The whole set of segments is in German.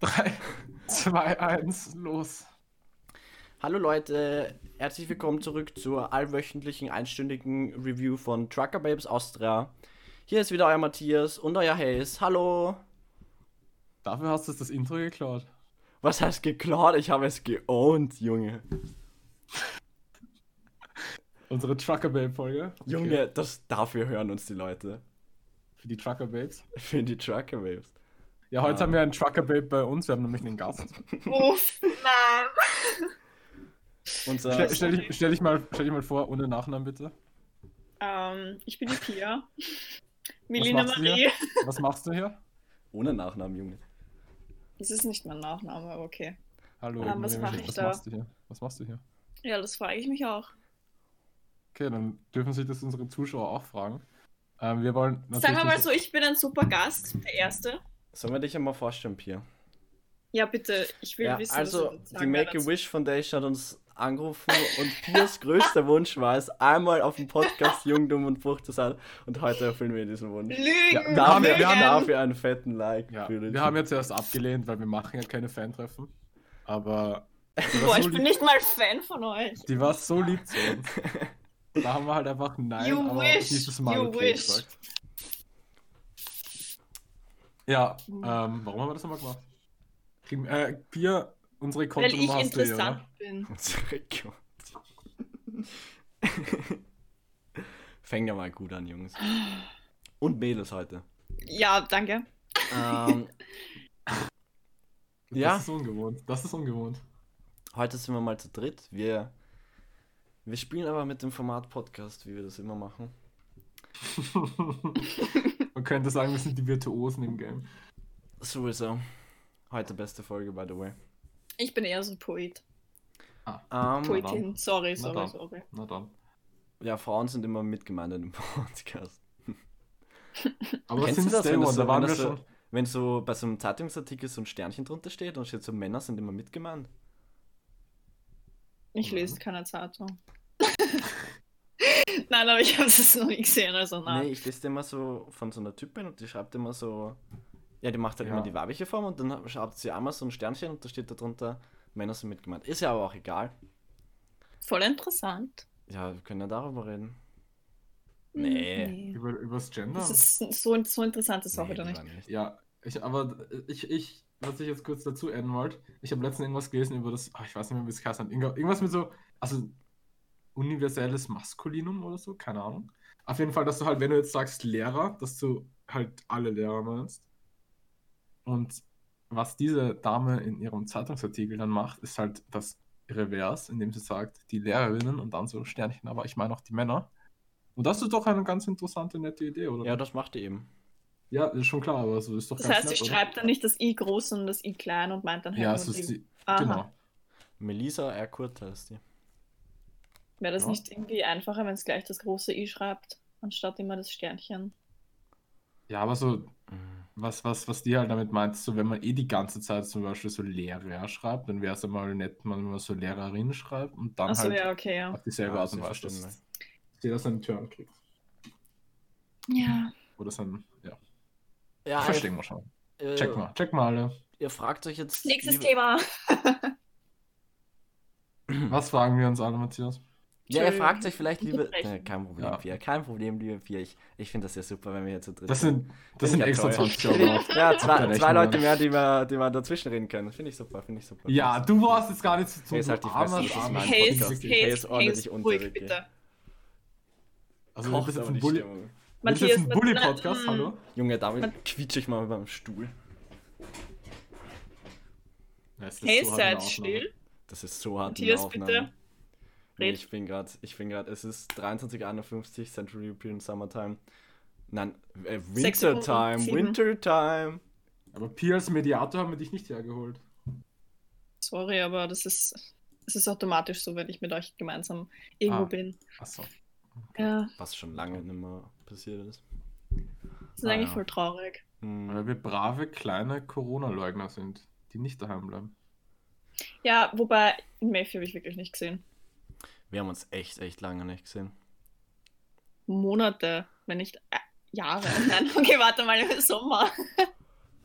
3, 2, 1, los. Hallo Leute, herzlich willkommen zurück zur allwöchentlichen einstündigen Review von Trucker Babes Austria. Hier ist wieder euer Matthias und euer Hayes. Hallo. Dafür hast du das Intro geklaut. Was heißt geklaut? Ich habe es geowned, Junge. Unsere Trucker Babe Folge. Okay. Junge, das dafür hören uns die Leute. Für die Trucker Babes. Für die Trucker Babes. Ja, heute Ah. haben wir einen Trucker Babe bei uns. Wir haben nämlich einen Gast. Uff, nein. Unser Stell, stell, dich, stell, dich mal, stell dich mal vor, ohne Nachnamen bitte. Ähm, ich bin die Pia. Was Melina machst du Marie. hier? Was machst du hier? ohne Nachnamen, Junge. Das ist nicht mein Nachname, aber okay. Hallo, Ähm, was mach ich was da? machst du hier? Was machst du hier? Ja, das frage ich mich auch. Okay, dann dürfen sich das unsere Zuschauer auch fragen. Ähm, wir wollen Sagen wir mal so, ich bin ein super Gast, der Erste. Sollen wir dich einmal vorstellen, Pia? Ja, bitte, ich will Ja, wissen, also die. Make-A-Wish Foundation hat uns angerufen und Piers größter Wunsch war es, einmal auf dem Podcast Jung, Dumm und Frucht zu sein und heute erfüllen wir diesen Wunsch. Lügen! Ja, wir Dafür, haben- wir haben- dafür einen fetten Like. Ja, wir haben jetzt erst abgelehnt, weil wir machen ja keine Fan-Treffen. Aber Boah, so ich bin nicht mal Fan von euch. die war so lieb zu uns. Da haben wir halt einfach Nein, You aber wish, dieses Mal you okay wish. gesagt. Ja, ähm, warum haben wir das nochmal gemacht? Kriegen- Äh, Pia, unsere Weil ich Kontonummer hast du oder? bin. Unsere Gott. Fängt ja mal gut an, Jungs. Und Mädels heute. Ja, danke. Ähm, Ja. Das ist ungewohnt. Das ist ungewohnt. heute sind wir mal zu dritt. Wir, wir spielen aber mit dem Format Podcast, wie wir das immer machen. Man könnte sagen, wir sind die Virtuosen im Game. Sowieso. Heute beste Folge, by the way. Ich bin eher so Poet. Ähm, Poetin. Sorry, Na sorry, dann. sorry. Na dann. ja, Frauen sind immer mitgemeint in dem Podcast. Aber Kennst du das, wenn das so, da wenn das so, wenn so bei so einem Zeitungsartikel so ein Sternchen drunter steht und steht so Männer sind immer mitgemeint? Ich lese keine Zeitung. Nein, aber ich habe es noch nie gesehen, also nein. Nee, ich lese immer so von so einer Typin und die schreibt immer so. Ja, die macht halt Ja. immer die weibliche Form und dann schreibt sie einmal so ein Sternchen und da steht da drunter, Männer sind mitgemeint. Ist ja aber auch egal. Voll interessant. Ja, wir können ja darüber reden. Hm, Nee. Über, übers Gender? Das ist so, so interessant, ist auch wieder nicht. nicht. Ja, ich, aber ich, ich, was ich jetzt kurz dazu adden wollte, ich habe letztens irgendwas gelesen über das, ach, ich weiß nicht mehr, wie es heißt, Irgend- irgendwas mit so, also universelles Maskulinum oder so, keine Ahnung. Auf jeden Fall, dass du halt, wenn du jetzt sagst Lehrer, dass du halt alle Lehrer meinst. Und was diese Dame in ihrem Zeitungsartikel dann macht, ist halt das Revers, indem sie sagt, die Lehrerinnen und dann so Sternchen, aber ich meine auch die Männer. Und das ist doch eine ganz interessante, nette Idee, oder? Ja, das macht die eben. Ja, ist schon klar, aber so ist doch Das ganz heißt, sie nett, oder? schreibt dann nicht das I groß, sondern das I klein und meint dann halt Ja, nur es ist die- die, Aha. genau. Melisa Erkurt heißt die. Wäre das Ja. nicht irgendwie einfacher, wenn es gleich das große I schreibt, anstatt immer das Sternchen? Ja, aber so, was, was, was die halt damit meint, so wenn man eh die ganze Zeit zum Beispiel so Lehrer schreibt, dann wäre es einmal nett, wenn man immer so Lehrerin schreibt und dann Achso, halt ja, okay, ja. auf dieselbe Ja, Art und sie Weise, dass jeder seinen Turn kriegt. Ja. Oder sein, ja, Ja, verstehen wir schon. äh, Check mal, check mal alle. Ihr fragt euch jetzt. Nächstes liebe- Thema. Was fragen wir uns alle, Matthias? Ja, ihr Entschuldigung, fragt euch vielleicht, liebe. Äh, kein Problem, Ja. Pia. Kein Problem, liebe Pia. Ich, ich finde das ja super, wenn wir hier zu dritt Das sind, das sind extra toll. 20 Euro. Ja, zwei, zwei Leute mehr, die wir, die wir dazwischen reden können. Finde ich super, finde ich super. Ja, du warst jetzt gar nicht so Hey, ist halt die Fresse, das ist mein Hey, Podcast. Hey, hey, ist ordentlich hey, ruhig, bitte. Also, Kocht das ist ein Bulli. Das ist jetzt ein Matthias, Bully-Podcast, mm. hallo? Junge, damit quietsche ich mal beim Stuhl. Ja, Hey, so seid still. Das ist so hart Matthias, bitte. Nee, ich bin gerade, ich bin gerade, es ist 23.51 Central European Summertime. Nein, äh, Wintertime. Wintertime. Aber Pia als Mediator haben wir dich nicht hergeholt. Sorry, aber das ist, das ist automatisch so, wenn ich mit euch gemeinsam irgendwo Ah. bin. Achso. Ja, Was schon lange nicht mehr passiert ist. das ist Ah, eigentlich ja. voll traurig. Hm. Weil wir brave kleine Corona-Leugner sind, die nicht daheim bleiben. Ja, wobei, in Mayfair habe ich wirklich nicht gesehen. Wir haben uns echt, echt lange nicht gesehen. Monate, wenn nicht äh, Jahre. Nein, okay, warte mal, im Sommer.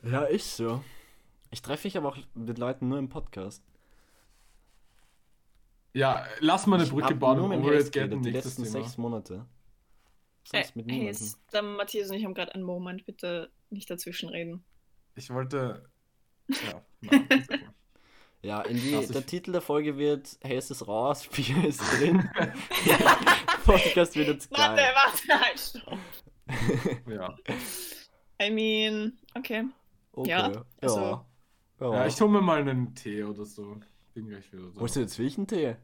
Ja, ist so. Ich treffe mich aber auch mit Leuten nur im Podcast. Ja, lass mal eine Ich Brücke bauen, jetzt gelten, geredet, die letzten Thema. sechs Monate. Äh, hey, der Matthias und ich haben gerade einen Moment, bitte nicht dazwischen reden. Ich wollte. Ja, nein. Ja, in die, der Titel der Folge wird Hayes ist raus, Bier ist drin. Podcast wird jetzt Warte, geil. warte, halt, stopp. ja. I mean, okay. Okay. Ja, Ja. also- ja. ja, ich hole mir mal einen Tee oder so. Bin gleich wieder da. Holst du jetzt Tee?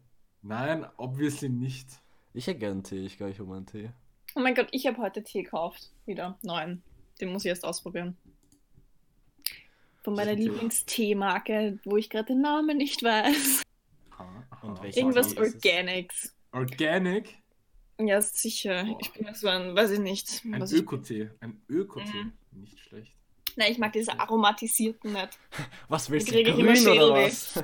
Nein, obviously nicht. Ich hätte gern Tee, ich glaube, ich hole mal einen Tee. Oh mein Gott, ich habe heute Tee gekauft. Wieder. Neuen. Den muss ich erst ausprobieren. Von meiner? Lieblingsteemarke, wo ich gerade den Namen nicht weiß. Aha, Irgendwas? Organics. Organic? Ja, ist sicher. Boah. Ich bin ja so ein, weiß ich nicht. Ein was ich- Ökotee. Ein Ökotee. Mhm. Nicht schlecht. Nein, ich mag diese aromatisierten nicht. Was willst du? ich Grün immer oder was?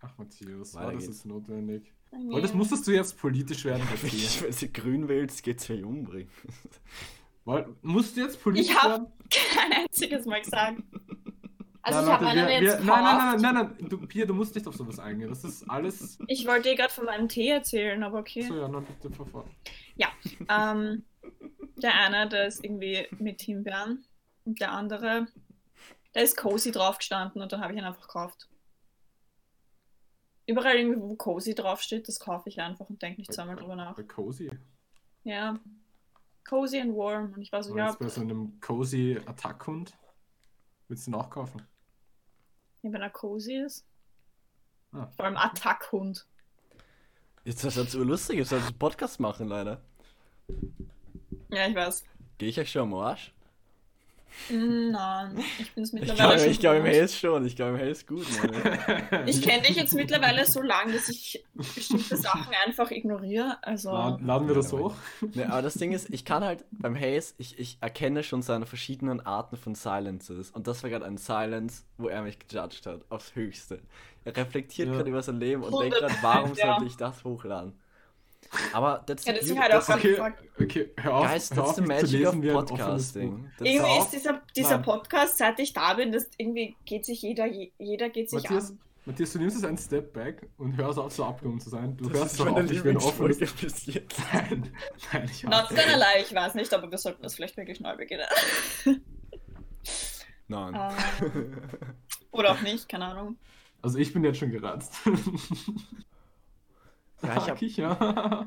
Ach, Matthias, war das jetzt notwendig? nee. Wolltest, musstest du jetzt politisch werden? Wenn du grün willst, geht's mich umbringen. Musst du jetzt politisch Ich hab- werden? kein einziges Mal gesagt. Also Nein, ich habe einen wir- jetzt wir- Nein, nein, nein, nein, nein, nein. Du, Pia, du musst nicht auf sowas eingehen. Das ist alles. Ich wollte dir gerade von meinem Tee erzählen, aber okay. So, ja, dann bitte fahr fort. Ähm, der eine, der ist irgendwie mit Himbeeren und der andere, da ist Cozy drauf gestanden und dann habe ich ihn einfach gekauft. Überall irgendwie, wo Cozy draufsteht, das kaufe ich einfach und denke nicht zweimal drüber nach. Bei Cozy. Ja. Cozy and warm. Und ich war so, Aber ja, jetzt bei so einem Cozy Attackhund. Willst du ihn auch kaufen? wenn er Cozy ist. Ah. Vor allem Attackhund. Jetzt ist das so lustig, jetzt sollst du einen Podcast machen, leider. Ja, ich weiß. Geh ich euch schon am Arsch? Nein, ich bin es Ich mittlerweile glaube, schon ich glaube im. Hayes schon. Ich glaube im Hayes gut, Mann. Ich kenne dich jetzt mittlerweile so lange, dass ich bestimmte Sachen einfach ignoriere. Also. Laden, laden wir das hoch? Ne, aber das Ding ist, ich kann halt beim Hayes, ich, ich erkenne schon seine verschiedenen Arten von Silences. Und das war gerade ein Silence, wo er mich gejudged hat, aufs Höchste. Er reflektiert Ja. gerade über sein Leben und denkt gerade, 100%, warum ja. sollte ich das hochladen? Aber that's Ja, deswegen you- halt auch das- gerade Okay, okay, hör auf, Guys, hör that's auf the magic of lesen Buch. podcasting. That's Irgendwie ist dieser, dieser Nein. Podcast, seit ich da bin, das irgendwie geht sich jeder, je- jeder geht sich Matthias, an. Matthias, du nimmst jetzt einen Step back und hörst auf, so abgehoben zu sein. Du das hörst meine auf, ich bin offen. Bis jetzt. Nein, nein, ich Not gonna lie, ich weiß nicht, aber wir sollten das vielleicht wirklich neu beginnen. Nein. Ähm, Oder auch nicht, keine Ahnung. Also ich bin jetzt schon gereizt. Ja, ich hab- Kicher.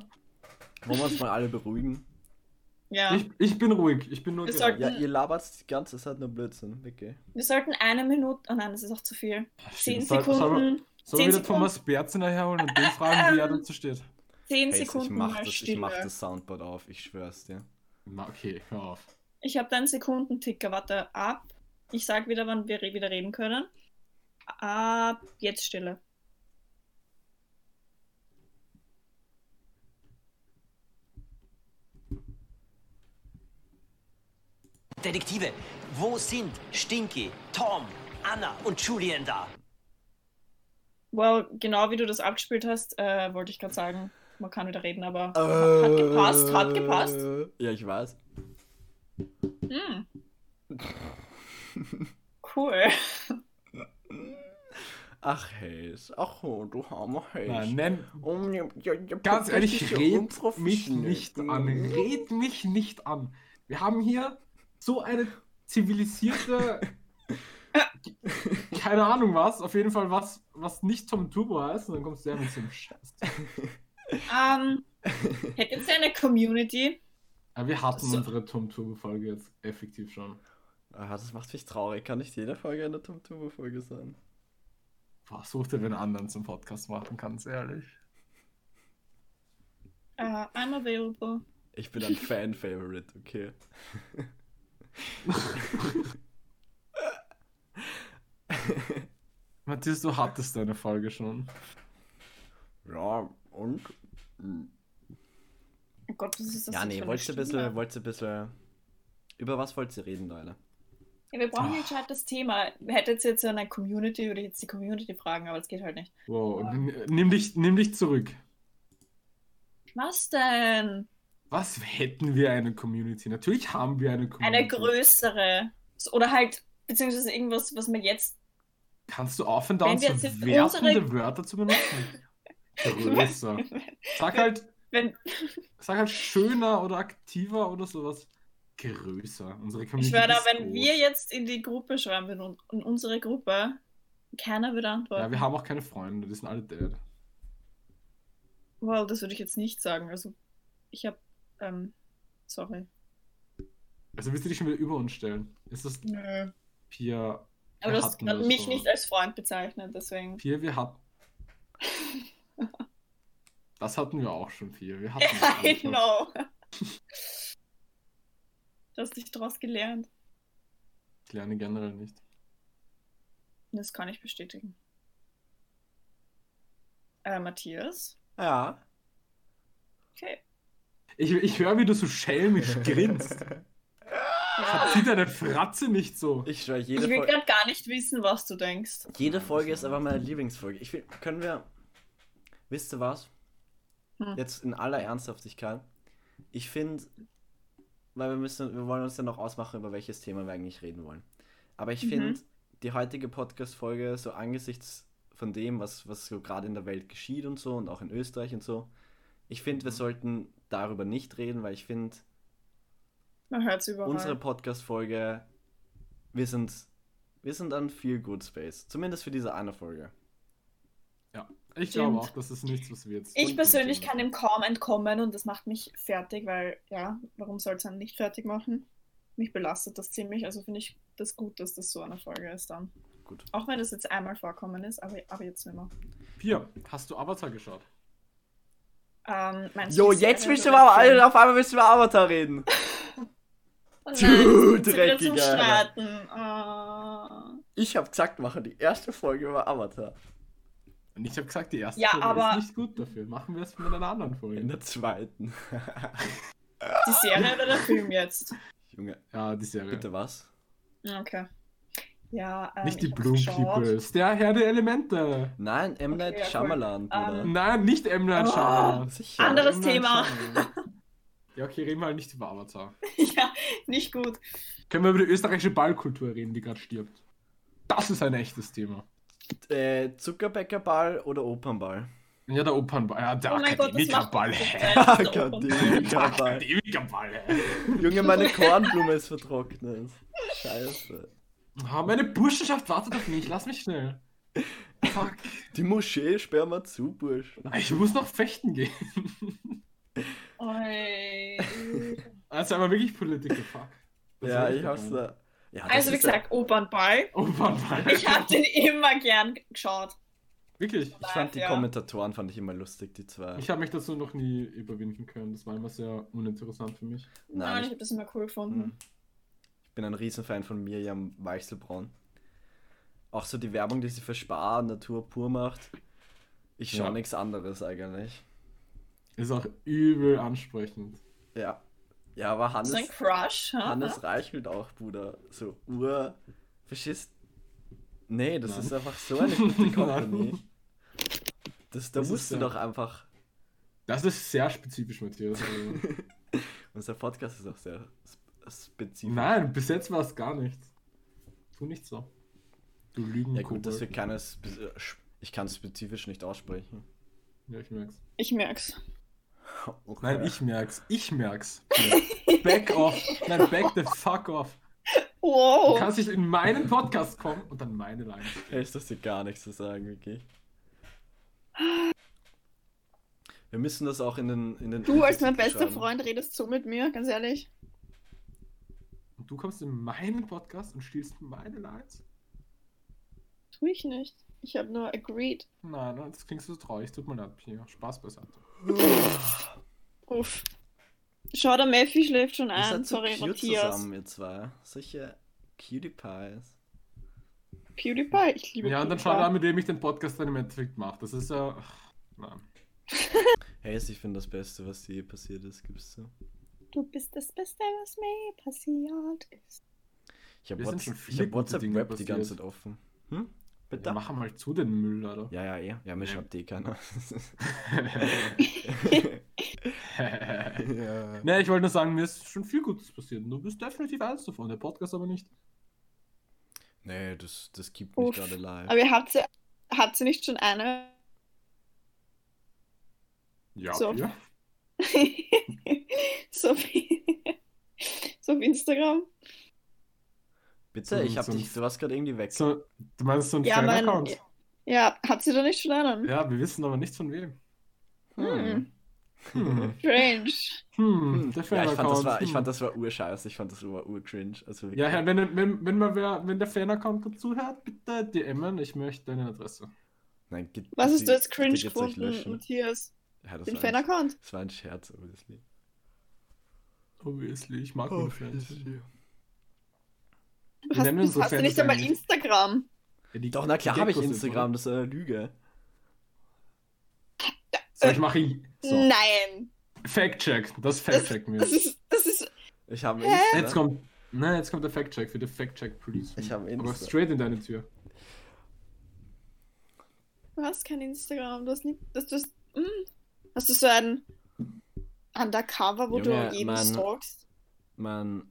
Wollen wir uns mal alle beruhigen? Ja, Ich, ich bin ruhig, ich bin nur Wir sollten- Ja, ihr labert die ganze Zeit nur Blödsinn. Okay. wir sollten eine Minute, oh nein, das ist auch zu viel. Zehn Soll- Soll, Sekunden, soll zehn wieder. Thomas Berziner herholen und den fragen, wie er dazu steht? zehn ich Sekunden mach, mal das, ich mach das Soundboard auf, ich schwör's dir. Okay, hör auf. Ich habe deinen Sekundenticker, warte, ab. Ich sag wieder, wann wir wieder reden können. Ab jetzt Stille. Detektive, wo sind Stinky, Tom, Anna und Julian da? Well, genau wie du das abgespielt hast, äh, wollte ich gerade sagen, man kann wieder reden, aber Äh, hat gepasst, hat gepasst. Ja, ich weiß. Hm. Cool. Ach, Hayes. Ach, oh, du armer Hayes. Nein, nenn, Oh, ja, ja, ja, ganz ehrlich, red mich nicht an. Red mich nicht an. Wir haben hier so eine zivilisierte, keine Ahnung was, auf jeden Fall was, was nicht Tom Turbo heißt, und dann kommst du ja mit so einem Scheiß. Ähm, hättet ihr eine Community? Aber wir hatten So. unsere Tom Turbo Folge jetzt effektiv schon. Ah, das macht mich traurig. Kann nicht jede Folge eine Tom Turbo Folge sein? Boah, such dir wen anderen zum Podcast machen, ganz ehrlich. Äh, I'm available. Ich bin ein Fan-Favorite, okay. Matthias, du hattest deine Folge schon. ja, und? Hm. Oh Gott, was ist das Ja, nee, wolltest du ein bisschen, wolltest ein bisschen. Über was wolltest du reden, Leute? Ja, wir brauchen Ah. ein gescheites Thema. Hättet ihr jetzt so eine Community, würde ich jetzt die Community fragen, aber das geht halt nicht. Wow, nimm dich, nimm dich zurück. Was denn? Was hätten wir eine Community? Natürlich haben wir eine Community. Eine größere. Oder halt, beziehungsweise irgendwas, was man jetzt. Kannst du Wenn so wir jetzt wertende unsere- Wörter zu benutzen? Größer. Sag halt, Wenn, sag halt schöner oder aktiver oder sowas. Größer. Unsere Community ich ist wenn groß. wir jetzt in die Gruppe schreiben würden und in unsere Gruppe, keiner würde antworten. Ja, wir haben auch keine Freunde, die sind alle dead. Well, das würde ich jetzt nicht sagen. Also, ich habe. Ähm, sorry. Also willst du dich schon wieder über uns stellen? Ist das Nö. Pia? Aber du hast mich schon. nicht als Freund bezeichnet, deswegen. Pia, wir hatten. Das hatten wir auch schon, Pia. Wir hatten das I know. Du hast dich daraus gelernt. Ich lerne generell nicht. Das kann ich bestätigen. Äh, Matthias? Ja. Okay. Ich, ich höre, wie du so schelmisch grinst. Ja. Zieht deine Fratze nicht so. Ich schwöre, Ich jede, will Fol gerade gar nicht wissen, was du denkst. jede Folge ist aber meine Lieblingsfolge. Ich will, können wir. Wisst ihr was? Hm. Jetzt in aller Ernsthaftigkeit. Ich finde, weil wir müssen, wir wollen uns ja noch ausmachen, über welches Thema wir eigentlich reden wollen. Aber ich Mhm. finde, die heutige Podcast-Folge, so angesichts von dem, was, was so gerade in der Welt geschieht und so und auch in Österreich und so, ich finde, wir sollten darüber nicht reden, weil ich finde, Man hört es überall. unsere Podcast-Folge, wir sind, wir sind an Feel Good Space. Zumindest für diese eine Folge. Ja, ich Stimmt. glaube auch, das ist nichts, was wir jetzt. ich persönlich kann dem kaum entkommen und das macht mich fertig, weil, ja, warum soll es einen nicht fertig machen? Mich belastet das ziemlich, also finde ich das gut, dass das so eine Folge ist dann. Gut. Auch wenn das jetzt einmal vorkommen ist, aber, aber jetzt nicht mehr. Pia, hast du Avatar geschaut? Ähm, meinst Jo, jetzt willst du der Film? Alter, auf einmal willst du über Avatar reden. Oh Du wir Dreckiger. Oh. Ich habe gesagt, wir machen die erste Folge über Avatar. Und ich habe gesagt, die erste Ja, Folge aber- ist nicht gut dafür. Machen wir es mit einer anderen In Folge. der zweiten. Die Serie oder der Film jetzt? Junge, Ja, die Serie. bitte was? Okay. Ja, ähm, Nicht die. Peoples. Der Herr der Elemente. Nein, M. Night Okay, ja, cool. Shyamalan, Bruder. Ähm, Nein, nicht M. Night Oh. Shyamalan. Sicher. Anderes M. Thema. Shyamalan. Ja, okay, reden wir halt nicht über Avatar. ja, nicht gut. Können wir über die österreichische Ballkultur reden, die gerade stirbt? Das ist ein echtes Thema. Äh, Zuckerbäckerball oder Opernball? Ja, der Opernball. Ja, der Oh mein Gott, das macht Akademikerball. Akademikerball. Akademikerball. hä? Junge, meine Kornblume ist vertrocknet. Scheiße. Ah, meine Burschenschaft wartet auf mich. Lass mich schnell. Fuck. Die Moschee, sperr mal zu, Bursch. Ich muss noch fechten gehen. Oi. Also aber wirklich Politiker, fuck. Was Ja, ich hab's da. Ja, das Also wie ist ja- gesagt, Opernball. Opernball. Ich habe den immer gern geschaut. Wirklich. Ich fand die Ja. Kommentatoren fand ich immer lustig, die zwei. Ich habe mich dazu noch nie überwinden können. Das war immer sehr uninteressant für mich. Nein, Nein, ich ich, habe das immer cool gefunden. hm. Bin ein Riesenfan von Mirjam Weichselbraun. Auch so die Werbung, die sie für Spar Natur pur macht. Ich schaue Ja. nichts anderes eigentlich. Ist auch übel ansprechend. Ja. Ja, aber ist ein Hannes, Crush. ha? Hannes reichelt auch, Bruder. So Ur. Verstehst? Nee, das Nein. ist einfach so eine gute Company. Nein. Das, da Das musst ist du ja- doch einfach. Das ist sehr spezifisch, Matthias. Also, Unser Podcast ist auch sehr sp- spezifisch. Nein, bis jetzt war es gar nichts. Tu nicht so. Du Lügen. Ja gut, das Kobold. wird keine. Spe ich kann spezifisch nicht aussprechen. Ja, ich merk's. Ich merk's. Okay. Nein, ich merk's. Ich merk's. Back off. Nein, back the fuck off. Du Wow. kannst nicht in meinen Podcast kommen und dann meine Line. Hey, ist das dir gar nichts zu sagen, wirklich. Wir müssen das auch in den. In den Du als mein bester. Freund redest so mit mir, ganz ehrlich. Du kommst in meinen Podcast und stiehlst meine Lines? Tu ich nicht. Ich habe nur agreed. Nein, nein, das klingt so traurig. Tut mir leid, Pia. Spaß beiseite. Uff. Schau, der Mephi schläft schon ein. seid so Sorry, cute Matthias. zusammen, ihr zwei. Solche Cutie Pies. PewDiePie, ich liebe Ja, und dann schau da, mit dem ich den Podcast dann im Endeffekt mache. Das ist ja. ach, Nein. Hey, ich finde das Beste, was je passiert ist, gibst du. Du bist das Beste, was mir passiert ist. Ich habe Wir sind What's schon ich viele hab WhatsApp Dinge Rap die passiert. ganze Zeit offen. Hm? Bitte? Ja, mach mal zu den Müll, oder? Ja, ja, eh. Ja, mir Ja. schreibt eh keiner. Ja. ne, ich wollte nur sagen, mir ist schon viel Gutes passiert. Du bist definitiv eins davon, der Podcast aber nicht. Nee, das, das gibt mich gerade live. Aber ihr habt sie, hat sie nicht schon eine? Ja, So. okay. so, wie, so auf Instagram? Bitte, ich hab So- dich, du warst gerade irgendwie weg. So, du meinst so ein Ja, mein, Fan-Account? ja, hat sie da nicht schon einen? Ja, wir wissen aber nichts von wem. Hm. Hm. Strange. Hm, der Ja, ich fand, das Fan-Account. war, ich hm. fand, das war urscheiße. Ich fand, das war urcringe. Also. Ja, Herr, wenn, wenn, wenn, mal wer, wenn der Fan-Account dazu hört, bitte DMen, ich möchte deine Adresse. Nein, Was hast bitte- du jetzt bitte cringe gefunden. Matthias? Ja, das, Den war ein, Fan-Account? das war ein Scherz, obviously. Obviously, ich mag oh, Fans. Du Wir hast, nennen du unsere hast ja Fans nicht einmal eigentlich- Instagram. Ja, die- Doch, na klar habe ich Instagram, oder? das ist eine Lüge. So, ich mache. So. Nein. Fact-Check, das Das, Fact-Checken wir. das ist, das ist, Ich habe Hä? Insta. Jetzt kommt. Nein, jetzt kommt der Fact-Check für die Fact-Check-Police. Ich hab Aber Insta. straight in deine Tür. du hast kein Instagram. Du hast nie, das, du hast, hm. Hast du so ein Undercover, wo Junge, du jeden Mann. stalkst? Mein,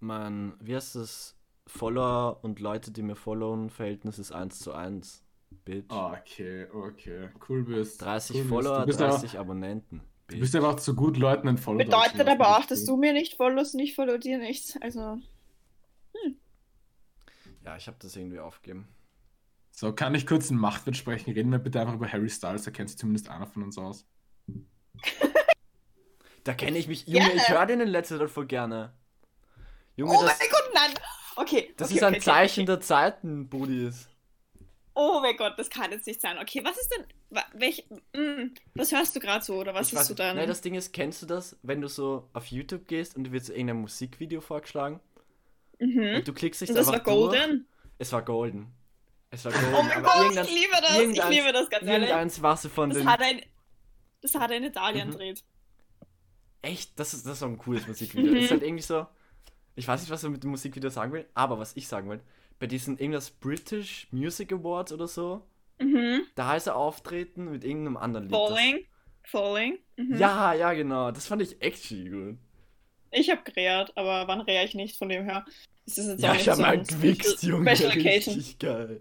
mein, wie heißt das? Follower und Leute, die mir followen, Verhältnis ist 1 zu 1. Bitch. Ah, Okay, okay. Cool bist. 30 cool Follower, Bist. Du, bist 30 aber, Abonnenten. du Bitch. bist aber auch zu gut Leuten entfolgt. Bedeutet aber auch, dass du mir nicht followst und ich follow dir nichts. Also, Ja, ich habe das irgendwie aufgegeben. So, kann ich kurz in Machtwert sprechen? Reden wir bitte einfach über Harry Styles, da kennt sich zumindest einer von uns aus. Da kenne ich mich. Junge, Gerne. ich höre den in letzter Zeit voll gerne. Junge, oh das, mein Gott, nein! Okay. das okay, ist ein okay, okay. Zeichen der Zeiten, Budis. Oh mein Gott, das kann jetzt nicht sein. Okay, was ist denn. Welch, mm, was hörst du gerade so? Oder was Ich ist weiß- so dein. Nein, das Ding ist, kennst du das, wenn du so auf YouTube gehst und dir wird so irgendein Musikvideo vorgeschlagen mhm. und du klickst dich Und da das war einfach durch. Golden. Es war golden. Es war golden. Oh mein Gott, ich liebe das. Ich liebe das ganz ehrlich. Irgendeins war so von Das den. hat ein. Das hat er in Italien Mhm. gedreht. Echt, das ist, das ist auch ein cooles Musikvideo. Das ist Mhm. halt irgendwie so. Ich weiß nicht, was er mit dem Musikvideo sagen will, aber was ich sagen will, bei diesen irgendwas British Music Awards oder so, Mhm. da ist er auftreten mit irgendeinem anderen Lied. das- Falling. Falling. Mhm. Ja, ja, genau. Das fand ich actually gut. Ich habe gerät, aber wann rehe ich nicht von dem her? Das ist jetzt Ja, auch ich nicht hab so Junge. Special Occasion. Richtig geil.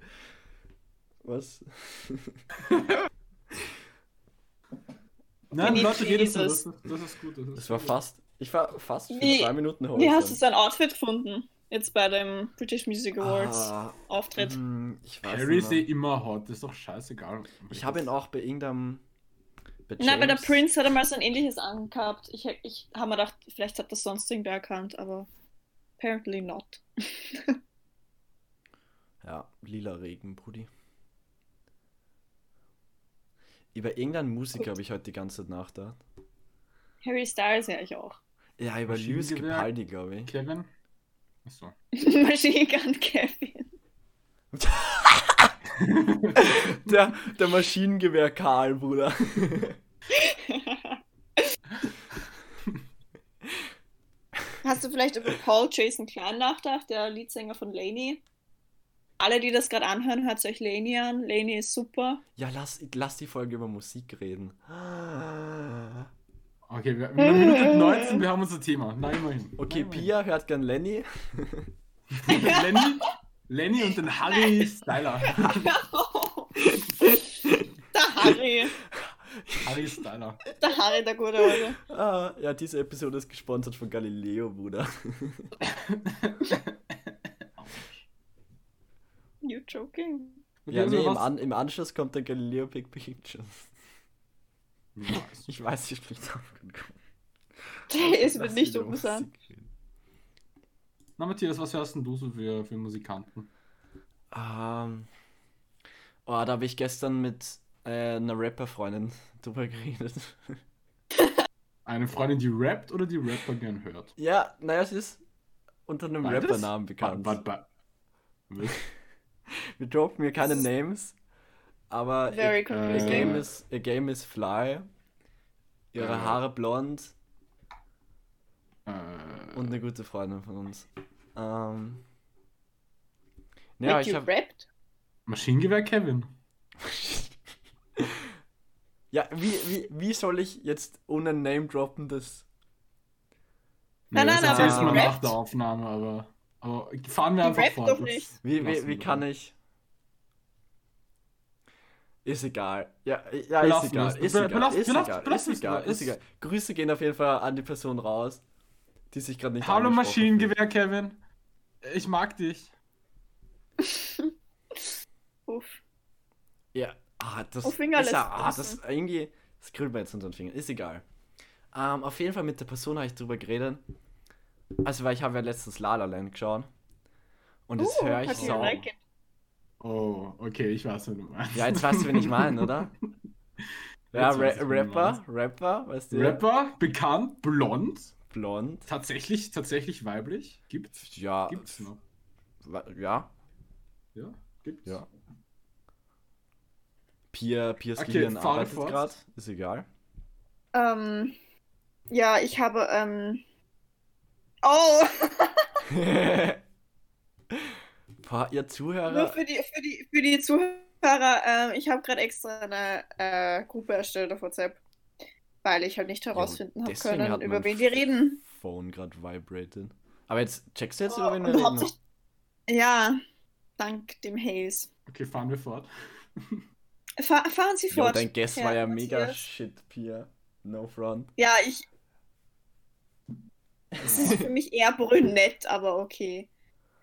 Was? Nein, Leute Jesus. das, ist- das ist gut. Das, ist Das war gut. fast. Ich war fast für Wie- zwei Minuten Wie Horizont. hast du sein Outfit gefunden? Jetzt bei dem British Music Awards Ah, Auftritt. hm, ich weiß Harry ist eh immer hot, das ist doch scheißegal. Ich habe ihn auch bei irgendeinem. Bei Na, bei der James- Prince hat er mal so ein ähnliches angehabt. Ich, ich habe mir gedacht, vielleicht hat das sonst irgendwer erkannt, aber apparently not. Ja, lila Regen, Brudi. Über irgendeinen Musiker habe ich heute die ganze Zeit nachgedacht. Harry Styles ja ich auch. Ja, über Lewis. Capaldi, glaube ich. Kevin? Achso. Machine Gun Kevin. Der, der Maschinengewehr Karl, Bruder. Hast du vielleicht über Paul Jason Klein nachgedacht, der Leadsänger von Laney? Alle, die das gerade anhören, hört euch Laney an. Laney ist super. Ja, lass, lass die Folge über Musik reden. Okay, wir, wir Minute 19, wir haben unser Thema. Nein, immerhin. Okay, Nein, Pia hört gern Lenny. Lenny, Lenny und den Harry Styler. der Harry. Harry Styler. Der Harry, der gute Alte. Ah, ja, diese Episode ist gesponsert von Galileo, Bruder. You joking? Ja, nee, im, was- An im Anschluss kommt der Galileo Big Pictures. Nice. Ich weiß, ich bin drauf gekommen. Der ist mir nicht unbesandt. Na, Matthias, was hörst denn du so für, für Musikanten? Ähm, oh, da habe ich gestern mit äh, einer Rapper-Freundin drüber geredet. Eine Freundin, die rappt oder die Rapper gern hört? Ja, naja, es ist unter einem? Rappernamen bekannt. Ba, ba, ba. Wir droppen mir keine Names, aber Very ihr, ihr. Game ist, ihr Game ist Fly, ihre Äh. Haare blond Äh, und eine gute Freundin von uns. Ähm, Ja, ich you habe rapped? Maschinengewehr Kevin. Ja, wie, wie, wie soll ich jetzt ohne Name droppen das? Nein, Nee, nein, das aber mal nach der Aufnahme, aber, aber fahren wir einfach fort. doch nicht. Wie, wie, wie kann ich? Ist egal. Ja, ja ist egal. Ist egal. Ist egal. Ist egal. Ist egal. Grüße gehen auf jeden Fall an die Person raus, die sich gerade nicht Hallo Maschinengewehr, Kevin. Ich mag dich. Uff. fühlt. Ja. Ah, das Auf Finger ist ja, ah, das irgendwie. Das kribbelt mir jetzt unter den Fingern. Ist egal. Ähm, auf jeden Fall mit der Person habe ich drüber geredet. Also, weil ich habe ja letztens La La Land geschaut. Und das Uh, höre ich so. geliked. Oh, okay, ich weiß, was du meinst. Ja, jetzt weißt du, wen ich meine, oder? Ja, Jetzt Ra Rapper. Rapper, weißt du? Rapper, bekannt, blond, Blond. tatsächlich, tatsächlich weiblich. Gibt's? Ja. Gibt's noch? Ja. Ja, gibt's. Ja. Pia, Pia Okay, fahre arbeitet gerade. Ist egal. Ähm, ja, ich habe, ähm. Oh! Boah, ihr Nur Zuhörer. für die, für die, für die Zuhörer, ähm, ich habe gerade extra eine äh, Gruppe erstellt auf WhatsApp, weil ich halt nicht herausfinden habe deswegen können, über wen die reden. Phone gerade vibrated. Aber jetzt checkst du jetzt, Oh, über wen wir reden? Ja, dank dem Haze. Okay, fahren wir fort. Fa fahren Sie Jo, fort. dein Guess Herr war ja mega Matthias. shit, Pia. No front. Ja, ich. Es ist für mich eher brünett, aber okay.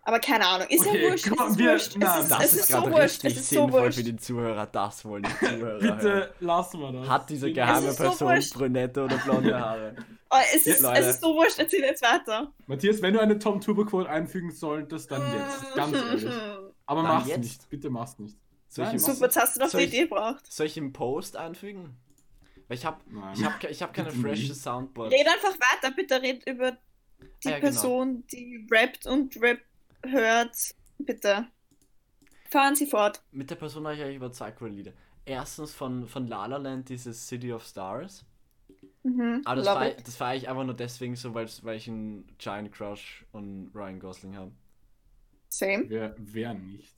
Aber keine Ahnung. Ist Okay, ja wurscht. komm, es ist wir- wurscht. nein, es ist, Das es ist, ist so gerade wurscht. richtig Es ist so sinnvoll wurscht. für die Zuhörer. Das wollen die Zuhörer hören. Bitte lassen wir das. Hat diese geheime so Person wurscht. brünette oder blonde Haare? Oh, es, ist, Leute. es ist so wurscht. Erzähl jetzt weiter. Matthias, wenn du eine Tom Turbo Quote einfügen solltest, dann jetzt. Ganz ehrlich. Aber Dann mach's jetzt? nicht. Bitte mach's nicht. Soll ich Nein, Super, jetzt hast du noch ich- Idee gebraucht. Soll ich im Post einfügen? Weil ich habe ich hab, ich hab keine nicht. Soundboard. Red einfach weiter, bitte red über die Ah, ja, genau. Person, die rappt und Rap hört. Bitte. Fahren Sie fort. Mit der Person habe ich eigentlich über zwei coole Lieder. Erstens von, von La La Land dieses City of Stars. Mhm. Aber das love war, it. das war eigentlich einfach nur deswegen so, weil's- weil ich einen Giant Crush on Ryan Gosling habe. Same. Wer, wer nicht?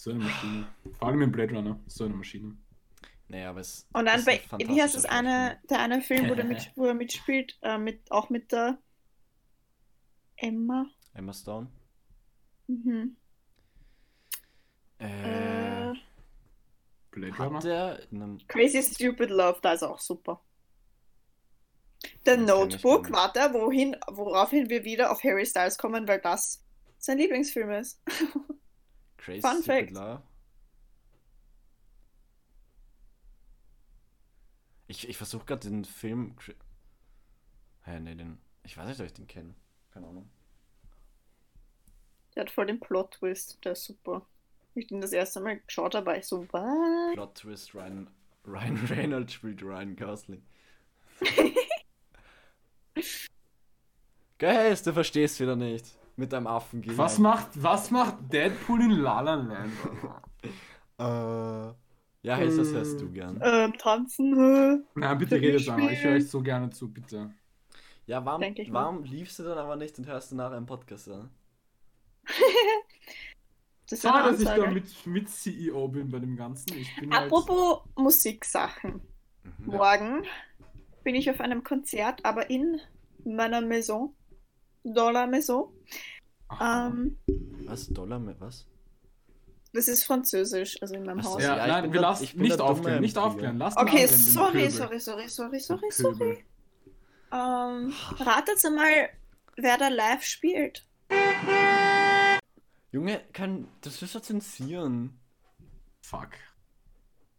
So eine Maschine. Vor allem im Blade Runner. So eine Maschine. Naja, aber es Und dann ist bei, ein wie heißt das eine, der eine Film, wo, der mit, wo er mitspielt, äh, mit, auch mit der Emma. Emma Stone. Mhm. Äh, Äh, Blade Runner? der Crazy Stupid Love, da ist er auch super. Ich Notebook, warte, wohin, woraufhin wir wieder auf Harry Styles kommen, weil das sein Lieblingsfilm ist. Crazy Fun Stupid Fact. Love. Ich, ich versuche gerade den Film. Hä, nee, den. Ich weiß nicht, ob ich den kenne. Keine Ahnung. Der hat voll den Plot-Twist, der ist super. Ich den das erste Mal geschaut habe, war ich so, was? Plot Twist Ryan, Ryan Reynolds spielt Ryan Gosling. Geil, du verstehst wieder nicht. Mit deinem Affen Was macht, was macht Deadpool in La La Land? Äh. Ja, heißt das hörst du gern. Ähm, tanzen, hä? Nein, bitte redet ich einmal. Ich höre euch so gerne zu, bitte. Ja, warum, warum liefst du dann aber nicht und hörst du nachher einen Podcast an? Das eine dass ich da mit, mit CEO bin bei dem Ganzen. Ich bin halt- Apropos Musiksachen. Mhm. Morgen bin ich auf einem Konzert, aber in meiner Maison. Dans la Maison. Ähm, Was? Dollar mit was? das ist Französisch, also in meinem Ach so, Haus. ja, Ja, nein, wir lassen nicht aufklären, nicht aufklären. Lass Okay, sorry, sorry, sorry, sorry, sorry, sorry. Ähm, ratet mal, wer da live spielt. Junge, kann. Das wirst du zensieren. Fuck.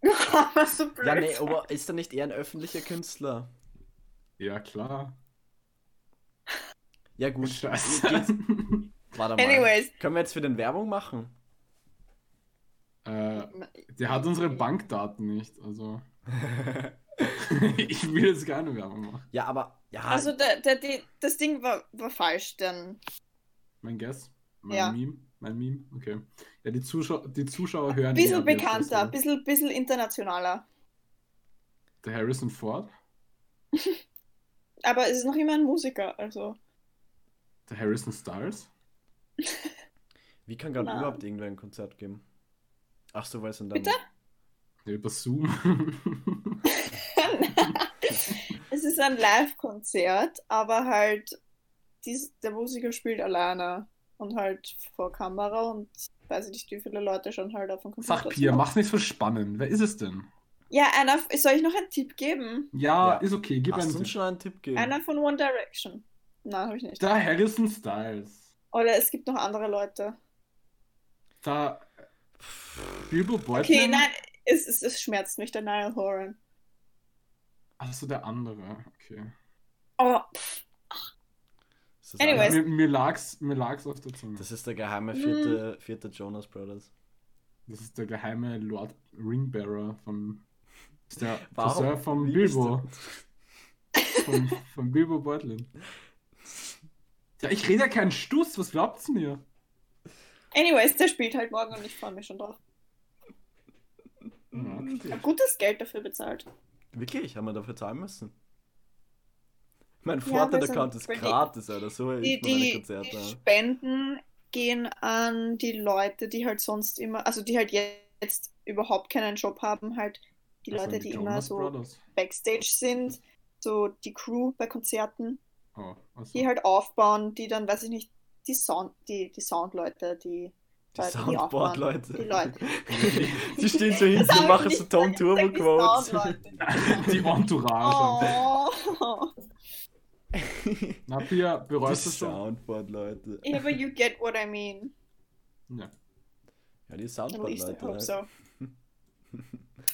Was so blöd. Ja, nee, aber ist er nicht eher ein öffentlicher Künstler? Ja, klar. Ja, gut. Scheiße. Warte mal. Anyways. Können wir jetzt für den Werbung machen? äh, der hat unsere Bankdaten nicht, also. ich will jetzt keine Werbung machen. Ja, aber. Ja, Also der, der, die, das Ding war, war falsch, denn Mein Guess? Mein Ja. Meme? Mein Meme? Okay. Ja, die, Zuschau die Zuschauer hören. ein bisschen bekannter, ein bisschen, bisschen internationaler. Der Harrison Ford? Aber es ist noch immer ein Musiker, also. Der Harrison Styles? wie kann gerade überhaupt irgendwer ein Konzert geben? Ach so, weil es in deinem. Bitte? Ja, Über Zoom. es ist ein Live-Konzert, aber halt dies, der Musiker spielt alleine und halt vor Kamera und weiß ich nicht, wie viele Leute schon halt auf dem Computer Sag Pia, mach's nicht so spannend. Wer ist es denn? Ja, einer, soll ich noch einen Tipp geben? Ja, Ja. ist okay, gib Hast einen du Tipp. schon einen Tipp gegeben? Einer von One Direction. Nein, habe ich nicht. Da Harrison Styles. Oder es gibt noch andere Leute. Da Bilbo Beutlin. Okay, nein, es, es, es schmerzt mich, der Niall Horan. Achso, der andere. Okay. Aber Ist das Anyways. Mir, mir, lag's, mir lag's auf der Zunge. Das ist der geheime Hm. vierte, vierte Jonas Brothers. Das ist der geheime Lord Ringbearer von. Das ist der Warum? Friseur von Bilbo. Von, von Bilbo Beutlin. Ja, ich rede ja keinen Stuss, was glaubt's mir? anyways, der spielt halt morgen und ich freue mich schon drauf. Ja, Ich okay. habe gutes Geld dafür bezahlt. Wirklich? Haben wir dafür zahlen müssen? Mein Ja, Fortnite-Account weil ist die- gratis, Alter. So Die, ich meine die, Konzerte. die. Spenden gehen an die Leute, die halt sonst immer, also die halt jetzt überhaupt keinen Job haben, halt die Also Leute, die immer Jonas so Brothers. Backstage sind, so die Crew bei Konzerten, Oh, also. die halt aufbauen, die dann, weiß ich nicht, die Sound, die, die Soundleute, die, Die Leute. Soundboard-Leute. Die Leute. Die stehen so hinten und machen so Tom Turbo Quotes. Die Entourage. Oh. Na, Pia, bereust du schon? Soundboard-Leute. Yeah, but you get what I mean. Ja. Ja, die Soundboard-Leute. halt. so.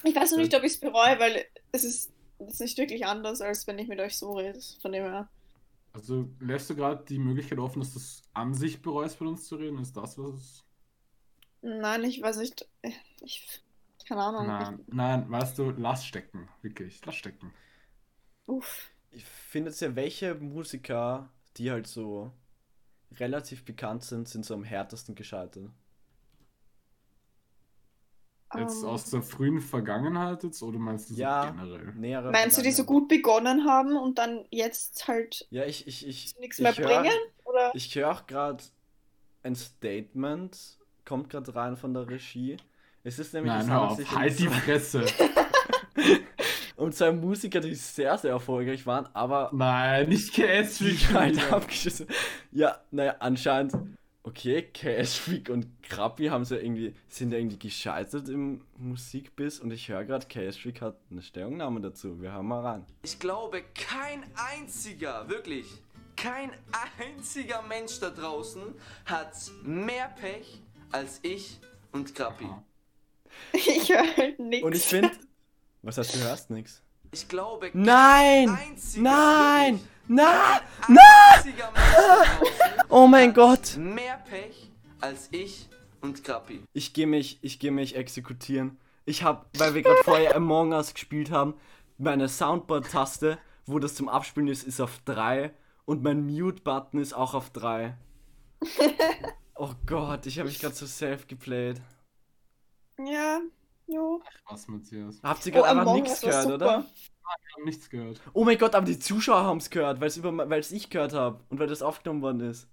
Ich weiß noch nicht, ob ich es bereue, weil es ist, es ist nicht wirklich anders, als wenn ich mit euch so rede. Von dem her. Also lässt du gerade die Möglichkeit offen, dass du es an sich bereust, mit uns zu reden? Ist das, was es. Nein, ich weiß nicht. Ich, keine Ahnung. Nein, nein, weißt du, lass stecken. Wirklich, lass stecken. Ich, uff. Ich finde jetzt ja, welche Musiker, die halt so relativ bekannt sind, sind so am härtesten gescheitert. Jetzt Ähm, aus der frühen Vergangenheit jetzt oder meinst du so Ja. generell? Nähere meinst du, die so gut begonnen haben und dann jetzt halt Ja, ich, ich, ich, nichts ich mehr hör- bringen? Oder? Ich höre auch gerade ein Statement, kommt gerade rein von der Regie. Es ist nämlich, Nein, hör auf, sich um halt die zwei- Fresse. um zwei Musiker, die sehr, sehr erfolgreich waren, aber Nein, nicht KS die halt abgeschissen. Ja, naja, anscheinend. Okay, Cash Freak und Krappi haben sie irgendwie, sind ja irgendwie gescheitert im Musikbiss und ich höre gerade, Cash Freak hat eine Stellungnahme dazu. Wir hören mal rein. Ich glaube, kein einziger, wirklich, kein einziger Mensch da draußen hat mehr Pech als ich und Krappi. Aha. Ich höre halt nichts. Und ich finde, was heißt, du hörst nichts? Ich glaube, Nein! kein einziger, Nein! Nein! draußen Oh mein Gott! mehr Pech als ich und Krappi. Ich gehe mich, ich gehe mich exekutieren. Ich habe, weil wir gerade vorher Among Us gespielt haben, meine Soundboard-Taste, wo das zum Abspielen ist, ist auf 3 und mein Mute-Button ist auch auf 3. Oh Gott, ich habe mich gerade so self geplayed. Ja, jo. Was, Matthias? Habt ihr Oh, gerade einfach Among nichts gehört, super. oder? Ich habe nichts gehört. Oh mein Gott, aber die Zuschauer haben es gehört, weil es ich gehört habe und weil das aufgenommen worden ist.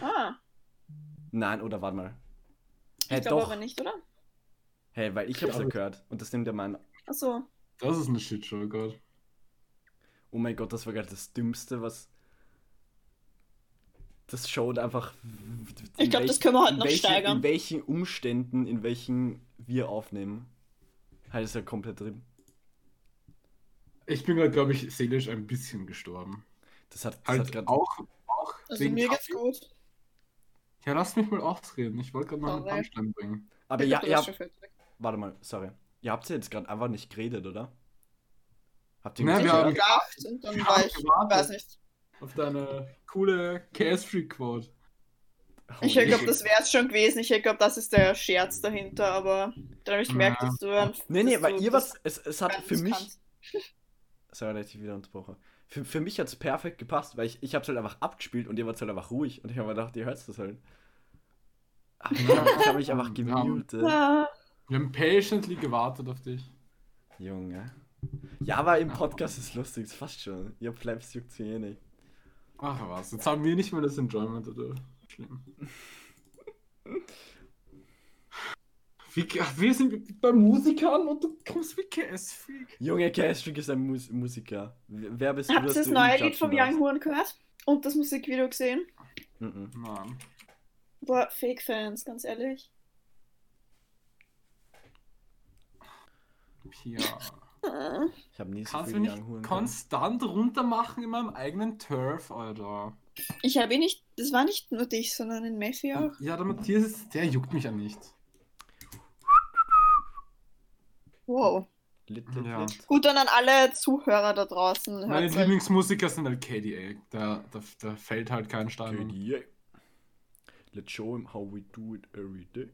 Ah, Nein, oder warte mal. Hä, ich glaube doch. aber nicht, oder? Hey, weil ich hab's ja glaube- gehört und das nimmt ja mein. Achso. Das ist eine Shitshow, Gott. Oh mein Gott, das war gerade das Dümmste, was. Das showt einfach. Ich in glaub, das können wir heute noch welchen, steigern. In welchen Umständen, in welchen wir aufnehmen. Halt ist ja komplett drin. Ich bin gerade, glaube ich, seelisch ein bisschen gestorben. Das hat, das hat Halt gerade. auch, auch Also wegen mir geht's gut. Ja, lass mich mal ausreden. Ich wollte gerade noch einen. Punchline bringen. Aber Ich ja, fertig. Warte mal, sorry. Ihr habt ja jetzt gerade einfach nicht geredet, oder? Habt ihr Na, wir Ich haben- hab gedacht und dann wir war ich, weiß nicht. Auf deine coole KS-Free-Quote. Ich glaube, das wäre es schon gewesen. Ich glaube, das ist der Scherz dahinter, aber dann habe ich gemerkt, Ja. dass du ein. Nee, nee, weil ihr was. Es, es hat für mich. kannst. Sorry, dass ich wieder unterbrochen. Für, für mich hat es perfekt gepasst, weil ich, ich hab's halt einfach abgespielt und ihr wart halt einfach ruhig und ich habe mir gedacht, ihr hört das halt. Aber ich habe hab mich einfach Wir haben- gemutet. Ah, Wir haben patiently gewartet auf dich. Junge. Ja, aber im Podcast ist lustig, ist fast schon. Ihr Plebs juckt sie eh nicht. Ach was, jetzt haben wir nicht mehr das Enjoyment, oder? Schlimm. Wie, wir sind bei Musikern und du kommst wie KS-Freak. Junge, Castrick ist ein Mus Musiker. Wer bist du, Habt ihr das neue Lied vom darfst? Young Horn gehört? Und das Musikvideo gesehen? Mhm. Mann. Boah, Fake-Fans, ganz ehrlich. Pia. Ah. Ich habe nie so Kannst du viel nicht Young Horn konstant runter machen in meinem eigenen Turf, Alter? Ich habe ihn nicht, das war nicht nur dich, sondern in Messi auch. Ja, der Matthias, ist, der juckt mich ja nicht. Wow. Lit, lit, Ja. lit. Gut, dann an alle Zuhörer da draußen. Meine hört's euch. Lieblingsmusiker sind halt KDA. Da, da, da fällt halt kein Stein. KDA. Let's show him how we do it every day.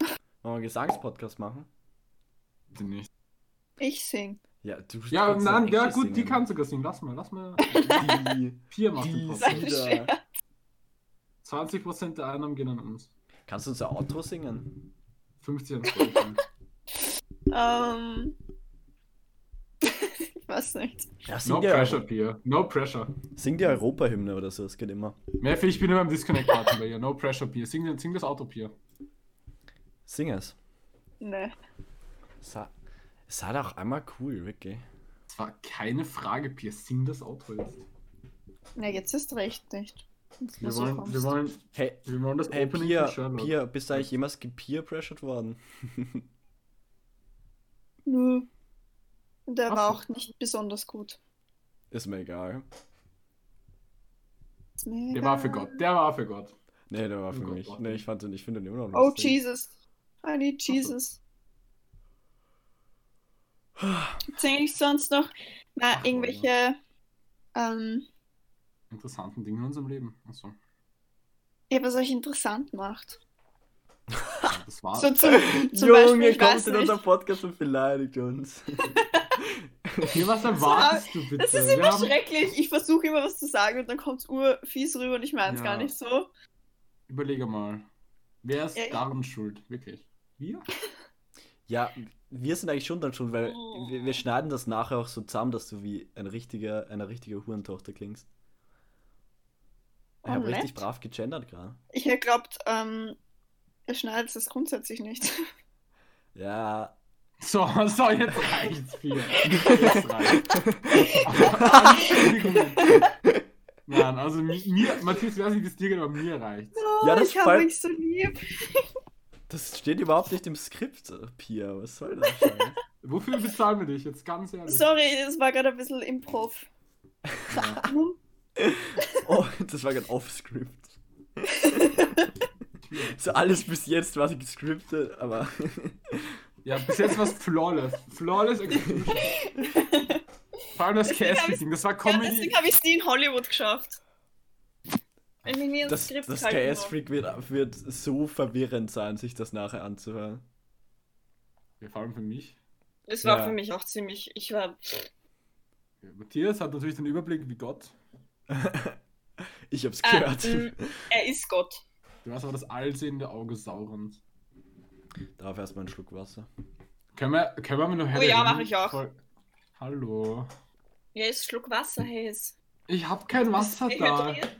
Wollen wir einen Gesangspodcast machen? Bitte nicht. Ich sing. Ja, du Ja, nein, ja gut, die singen. kann sogar singen. Lass mal, lass mal. Die, Pia macht den die. Sida. 20% der Einnahmen gehen an uns. Kannst du unser Outro singen? 50 an Spotify. Ähm. ich weiß nicht. Ja, No pressure, die, Pia. No pressure. sing die Europahymne oder so, das geht immer. Murphy, ich bin immer im Disconnect-Party bei ihr. No pressure, Pia. Sing, sing das Auto, Pia. Sing es. Ne. Sa es war doch einmal cool, wirklich. Das war keine Frage, Pia. Sing das Auto jetzt. Na, jetzt ist recht nicht. Wir so wollen, wir wollen, Hey, wir wollen das hey Opening Pia. Pia, bist du eigentlich jemals gepeer-pressured worden? Nö. Und der Ach war auch nicht besonders gut. Ist mir egal. Ist mir Der war für. Gott. Der war für Gott. Nee, der war für Oh Gott, mich. warte. Nee, ich fand den, ich finde den immer noch Oh, lustig. Jesus. I need Jesus. Gibt's eigentlich sonst noch na, Ach, irgendwelche, ähm, Interessanten Dinge in unserem Leben. Achso. ja, was euch interessant macht? Das war. So zum, zum Junge, Beispiel, ich weiß kommt in nicht. unser Podcast und beleidigt uns. Hier, was erwartest du bitte? Das ist Wir immer haben- schrecklich. Ich versuche immer was zu sagen und dann kommt's urfies rüber und ich meine es Ja. gar nicht so. Überlege mal. Wer ist Ja, ich- daran schuld? Wirklich? Wir? Ja, wir sind eigentlich schon dann schon, weil Oh. wir, wir schneiden das nachher auch so zusammen, dass du wie ein richtiger, eine richtige Hurentochter klingst. Ich Oh, habe richtig brav gegendert gerade. Ich hätte glaubt, ähm, ihr schneidet das grundsätzlich nicht. Ja, So, so, jetzt reicht's, Pia. Jetzt reicht's. Nein, also mi- mir, Matthias, ich weiß nicht, wie es dir geht, aber mir reicht's. Oh, Ja, das ich habe fall- mich so lieb. Das steht überhaupt nicht im Skript, Pia. Was soll das? Wofür bezahlen wir dich jetzt, ganz ehrlich? Sorry, es war gerade ein bisschen Improv. Hm? oh, das war gerade off-Script. so alles bis jetzt war gescriptet, aber. Ja, bis jetzt war es flawless. Flawless Execution. Vor allem das Cast-Meeting, das war Ja, Comedy. deswegen habe ich es nie in Hollywood geschafft. Das, Skript das. KS-Freak wird, wird so verwirrend sein, sich das nachher anzuhören. Ja, vor allem für mich. Das war Ja. für mich auch ziemlich. Ich war. Ja, Matthias hat natürlich den Überblick wie Gott. Ich hab's Ah, gehört. mm, er ist Gott. Du hast aber das allsehende Auge saurend. Darauf erstmal einen Schluck Wasser. Können wir, können wir mal noch Oh ja, mach ich auch. Voll- Hallo. Ja, ist Schluck Wasser, hey. Ist Ich hab kein Wasser da. dehydriert.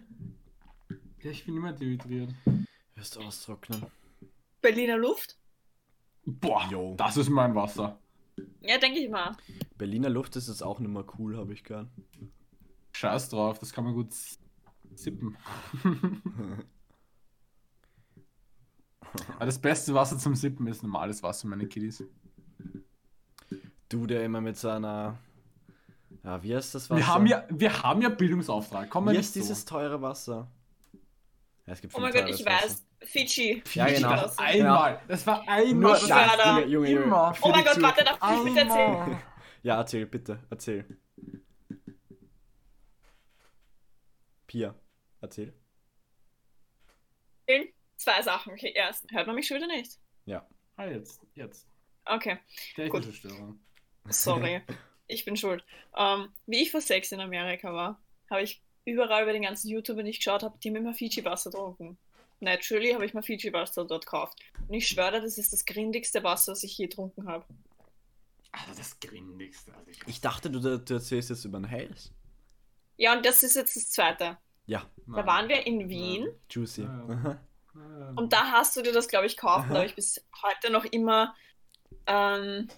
Ja, ich bin immer dehydriert. Wirst du austrocknen. Berliner Luft? Boah, Jo. das ist mein Wasser. Ja, denke ich mal. Berliner Luft ist jetzt auch nicht mehr cool, habe ich gehört. Scheiß drauf, das kann man gut sippen. Aber das beste Wasser zum Sippen ist normales Wasser, meine Kiddies. Du, der immer mit seiner. Ja, wie heißt das Wasser? Wir haben, ja, wir haben ja Bildungsauftrag. Komm mal Wie nicht ist dieses teure Wasser? Ja, es gibt Oh mein Gott, ich weiß. Fidschi. Ja, genau. Einmal. Das war einmal. Nur, da? Junge, Junge, Junge. Oh mein Gott, warte, darf ich bitte erzählen? Ja, erzähl, bitte, erzähl. Pia, erzähl. Zwei Sachen. Okay, erst. Hört man mich schon wieder nicht? Ja. Ah, jetzt. Jetzt. Okay, Technische Störung. sorry. ich bin schuld. Ähm, wie ich vor sechs in Amerika war, habe ich überall über den ganzen YouTube, wenn ich geschaut habe, die haben immer Fiji-Wasser getrunken. Naturally habe ich mal Fiji-Wasser dort gekauft. Und ich schwöre, das ist das grindigste Wasser, das ich je getrunken habe. Also das Grindigste. Also ich, Ich dachte, du, du erzählst jetzt über den Haze. Ja, und das ist jetzt das Zweite. Ja, Da waren wir in Wien. juicy. Ja, ja. Aha. Ähm, Und da hast du dir das, glaube ich, gekauft. Da habe ich bis heute noch immer ähm,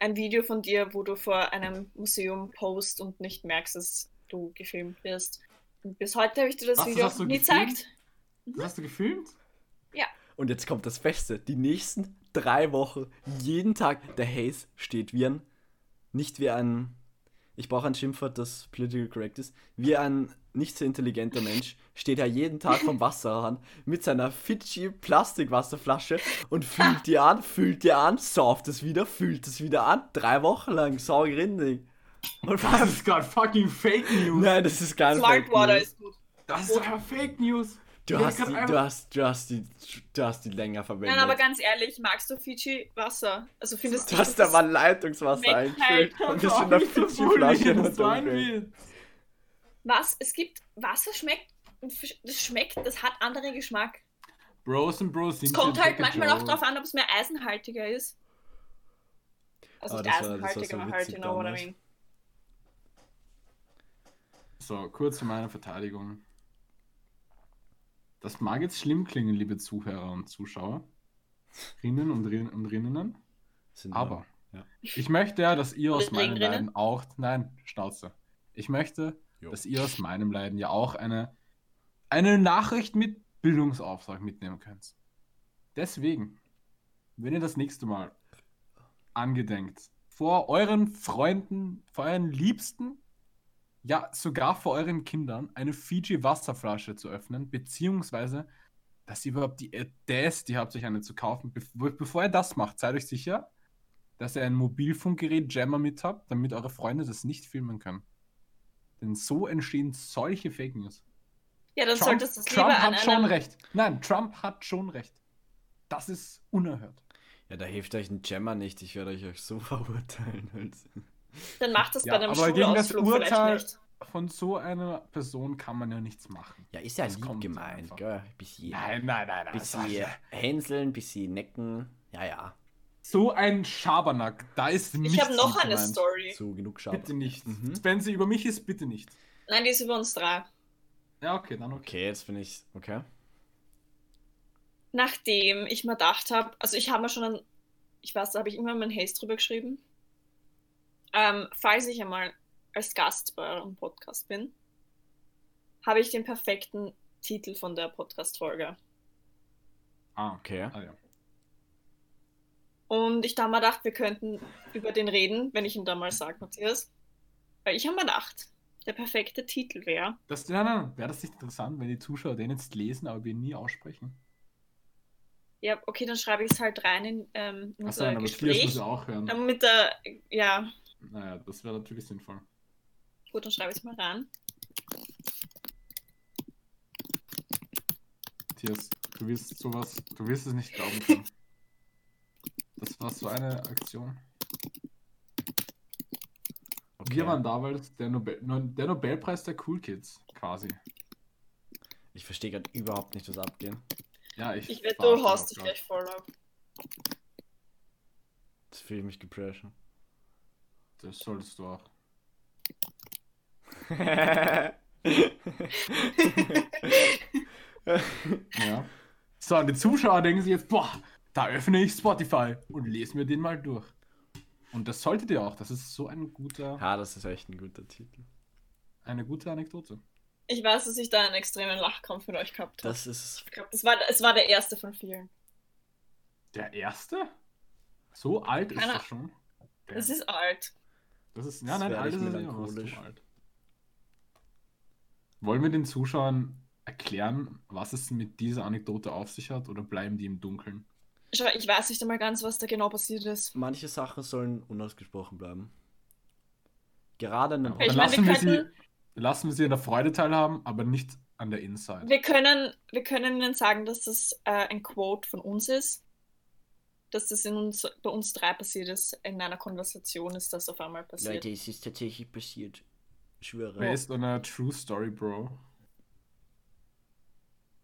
ein Video von dir, wo du vor einem Museum post und nicht merkst, dass du gefilmt wirst. Und bis heute habe ich dir das Was, das Video hast du nie gefilmt? gezeigt. Das hast du gefilmt? Und jetzt kommt das Beste. Die nächsten drei Wochen, jeden Tag, der Haze steht wie ein, nicht wie ein, ich brauche ein Schimpfwort, das political correct ist, wie ein nicht so intelligenter Mensch, steht er jeden Tag vom Wasserhahn mit seiner Fidschi Plastikwasserflasche und füllt die an, füllt die an, sauft es wieder, füllt es wieder an, drei Wochen lang, saugrindig. Und Das ist gerade fucking Fake News. Nein, das ist gar nicht. Smart Water ist gut. Das ist sogar Fake News. Du hast, die, einfach- du, hast, du, hast die, du hast die länger verwendet. Nein, aber ganz ehrlich, magst du Fiji Wasser? Also findest Du hast da mal Leitungswasser eingefüllt halt. und bist in der Fidschi-Flasche bully, das war. Was? Es gibt Wasser schmeckt. Das schmeckt, das hat andere Geschmack. Bros und Bros Es sind kommt hier halt manchmal auch drauf an, ob es mehr eisenhaltiger ist. Also Aber nicht eisenhaltiger, aber halt, you know what I mean. So, kurz zu meiner Verteidigung. Das mag jetzt schlimm klingen, liebe Zuhörer und Zuschauer. Rinnen und, Rin und Rinnen. Sind Aber Ja. ich möchte ja, dass ihr aus meinem? Leiden auch. Nein, Schnauze. Ich möchte, Jo. dass ihr aus meinem Leiden ja auch eine, eine Nachricht mit Bildungsauftrag mitnehmen könnt. Deswegen, wenn ihr das nächste Mal angedenkt, vor euren Freunden, vor euren Liebsten, ja sogar vor euren Kindern eine Fiji-Wasserflasche zu öffnen, beziehungsweise, dass ihr überhaupt die Audacity habt, euch eine zu kaufen. Bevor, bevor ihr das macht, seid euch sicher, dass ihr ein Mobilfunkgerät Jammer mit habt, damit eure Freunde das nicht filmen können. Denn so entstehen solche Fake News. Ja, dann Trump, solltest du es lieber Trump an hat schon einem... recht. Nein, Trump hat schon recht. Das ist unerhört. Ja, da hilft euch ein Jammer nicht. Ich werde euch, euch so verurteilen. Dann macht das Ja, bei einem aber gegen das Urteil von so einer Person kann man ja nichts machen. Ja, ist ja Das lieb gemeint, gell? Bisschen, Nein, nein, nein, nein. bisschen hänseln, bisschen necken. Ja, ja. So ein Schabernack, da ist nichts Ich habe noch eine gemeint. Story. So genug Schaden. Bitte nicht. Mhm. Wenn sie über mich ist, bitte nicht. Nein, die ist über uns drei. Ja, okay, dann okay. Okay, jetzt bin ich. Okay. Nachdem ich mir gedacht habe, also ich habe mir schon ein, ich weiß, da habe ich immer meinen Haze drüber geschrieben. Ähm, falls ich einmal als Gast bei eurem Podcast bin, habe ich den perfekten Titel von der Podcast-Folge. Ah, Okay. Ah, ja. Und ich da mal gedacht, wir könnten über den reden, wenn ich ihn da mal sage, Matthias. Weil ich habe mir gedacht, der perfekte Titel wäre. Das, nein, nein, wäre das nicht interessant, wenn die Zuschauer den jetzt lesen, aber wir nie aussprechen? Ja, okay, dann schreibe ich es halt rein in, ähm, in Achso, unser aber Matthias Gespräch. muss auch hören. Ähm, mit der, ja, Naja, das wäre natürlich sinnvoll. gut, dann schreibe ich es mal rein. Matthias, du wirst sowas, du wirst es nicht glauben können. Das war so eine Aktion. okay. Wir waren damals der, Nobel, der Nobelpreis der Cool Kids, quasi. Ich verstehe gerade überhaupt nicht, was abgehen. Ja, ich. Ich wette, du haust dich gleich voll ab. Das fühle ich mich gepression. Das solltest du auch. Ja. So, und die Zuschauer denken sich jetzt, boah, da öffne ich Spotify und lese mir den mal durch. Und das solltet ihr auch. Das ist so ein guter, ja, das ist echt ein guter Titel. eine gute Anekdote. Ich weiß, dass ich da einen extremen Lachkrampf mit euch gehabt habe. Das ist. Ich glaube, das war, es war der erste von vielen. Der erste? So alt ist Keine- das schon. Das ist alt. Das ist, ja, Das nein, werde alt ich ist es immer, aber es ist melancholisch. zu alt. Wollen wir den Zuschauern erklären, was es mit dieser Anekdote auf sich hat, oder bleiben die im Dunkeln? Schau, ich weiß nicht einmal ganz, was da genau passiert ist. Manche Sachen sollen unausgesprochen bleiben. Gerade in einem Okay, lassen, wir sie, lassen wir sie an der Freude teilhaben, aber nicht an der Inside. Wir können, wir können Ihnen sagen, dass das äh, ein Quote von uns ist. Dass das in uns, bei uns drei passiert ist. In einer Konversation ist das auf einmal passiert. Leute, es ist tatsächlich passiert. Ich schwöre. Based on a true story, bro.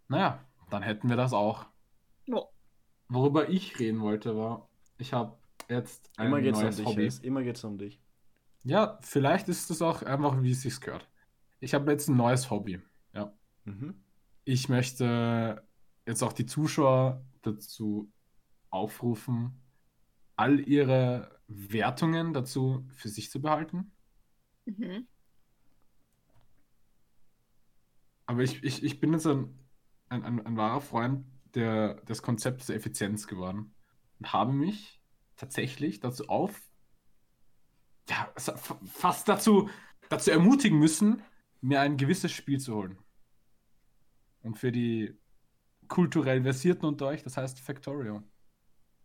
Naja, dann hätten wir das auch. Ja. Worüber ich reden wollte, war, ich habe jetzt ein Immer geht's um neues dich, Hobby. Haze. Immer geht's um dich. Ja, vielleicht ist es auch einfach, wie es sich gehört. Ich habe jetzt ein neues Hobby. Ja. Mhm. Ich möchte jetzt auch die Zuschauer dazu aufrufen, all ihre Wertungen dazu für sich zu behalten. Mhm. Aber ich, ich, ich bin jetzt ein, ein, ein, ein wahrer Freund der, des Konzepts der Effizienz geworden und habe mich tatsächlich dazu auf, ja, fast dazu, dazu ermutigen müssen, mir ein gewisses Spiel zu holen. Und für die kulturell Versierten unter euch, das heißt Factorio.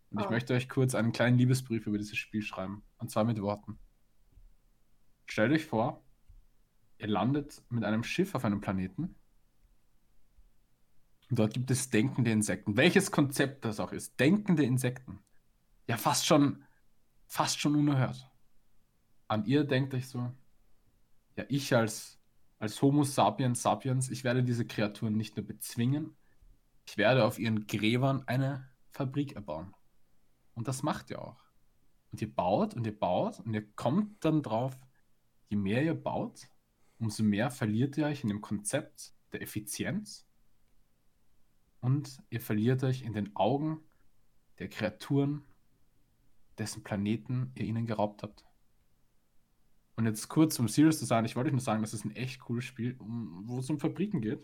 Und ich Oh. möchte euch kurz einen kleinen Liebesbrief über dieses Spiel schreiben. Und zwar mit Worten. Stellt euch vor, ihr landet mit einem Schiff auf einem Planeten. Und dort gibt es denkende Insekten. Welches Konzept das auch ist. Denkende Insekten. Ja, fast schon, fast schon unerhört. An ihr denkt euch so, ja, ich als, als Homo sapiens sapiens, ich werde diese Kreaturen nicht nur bezwingen, ich werde auf ihren Gräbern eine Fabrik erbauen. Und das macht ihr auch. Und ihr baut und ihr baut und ihr kommt dann drauf, je mehr ihr baut, umso mehr verliert ihr euch in dem Konzept der Effizienz und ihr verliert euch in den Augen der Kreaturen, dessen Planeten ihr ihnen geraubt habt. Und jetzt kurz, um serious zu sein, ich wollte euch nur sagen, das ist ein echt cooles Spiel, um, wo es um Fabriken geht.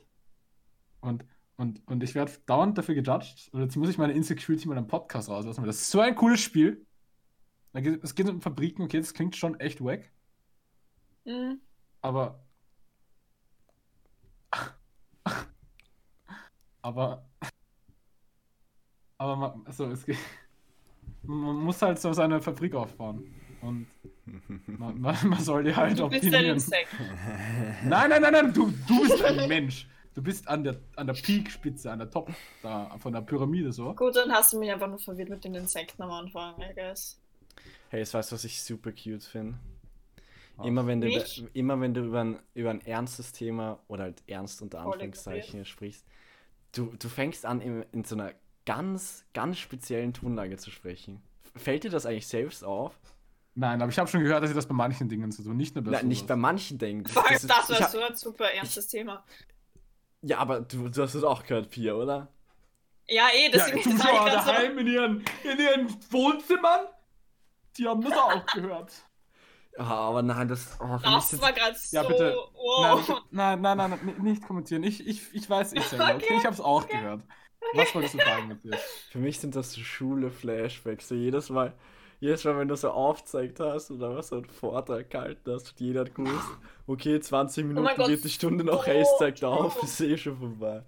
Und, und, und ich werde dauernd dafür gejudged. Und jetzt muss ich meine Insecurity mal im Podcast rauslassen, weil das ist so ein cooles Spiel. Geht- Es geht um Fabriken, okay, das klingt schon echt wack. Mhm. Aber. Aber. Aber man, also es geht, man muss halt so seine Fabrik aufbauen. Und man, man, man soll die halt Du bist ein optimieren. Insekt. Nein, nein, nein, nein, du, du bist ein Mensch. Du bist an der, an der Peak-Spitze, an der Top da, von der Pyramide so. Gut, dann hast du mich einfach nur verwirrt mit den Insekten am Anfang, I guess. Hey, jetzt weißt du, was ich super cute finde? Immer wenn du, über, immer wenn du über ein, über ein ernstes Thema oder halt ernst unter Voll Anführungszeichen sprichst, du, du fängst an, in, in so einer ganz, ganz speziellen Tonlage zu sprechen. Fällt dir das eigentlich selbst auf? Nein, aber ich habe schon gehört, dass sie das bei manchen Dingen so tun, nicht nur bei Nein, nicht bei manchen Dingen. Allem ist- das ich war so ein super ernstes Thema. Ja, aber du, du hast es auch gehört, Pia, oder? Ja, eh, Ja, deswegen ich Zuschauer so, daheim in ihren, in ihren Wohnzimmern, die haben das auch gehört. Ja, aber nein, das. Oh, Das war gerade so. Ja, bitte. Wow. Nein, nein, nein, nein, nein, nicht kommentieren. Ich, ich, ich weiß ich selber, okay? Okay, Ich habe es auch gehört. Was wolltest du sagen mit dir? Für mich sind das so Schule-Flashbacks. So jedes Mal, jedes Mal, wenn du so aufgezeigt hast oder was so einen Vortrag gehalten hast und jeder hat gewusst, okay, 20 Minuten Oh mein Gott, geht die Stunde noch, hey, es zeigt auf, ist eh schon vorbei.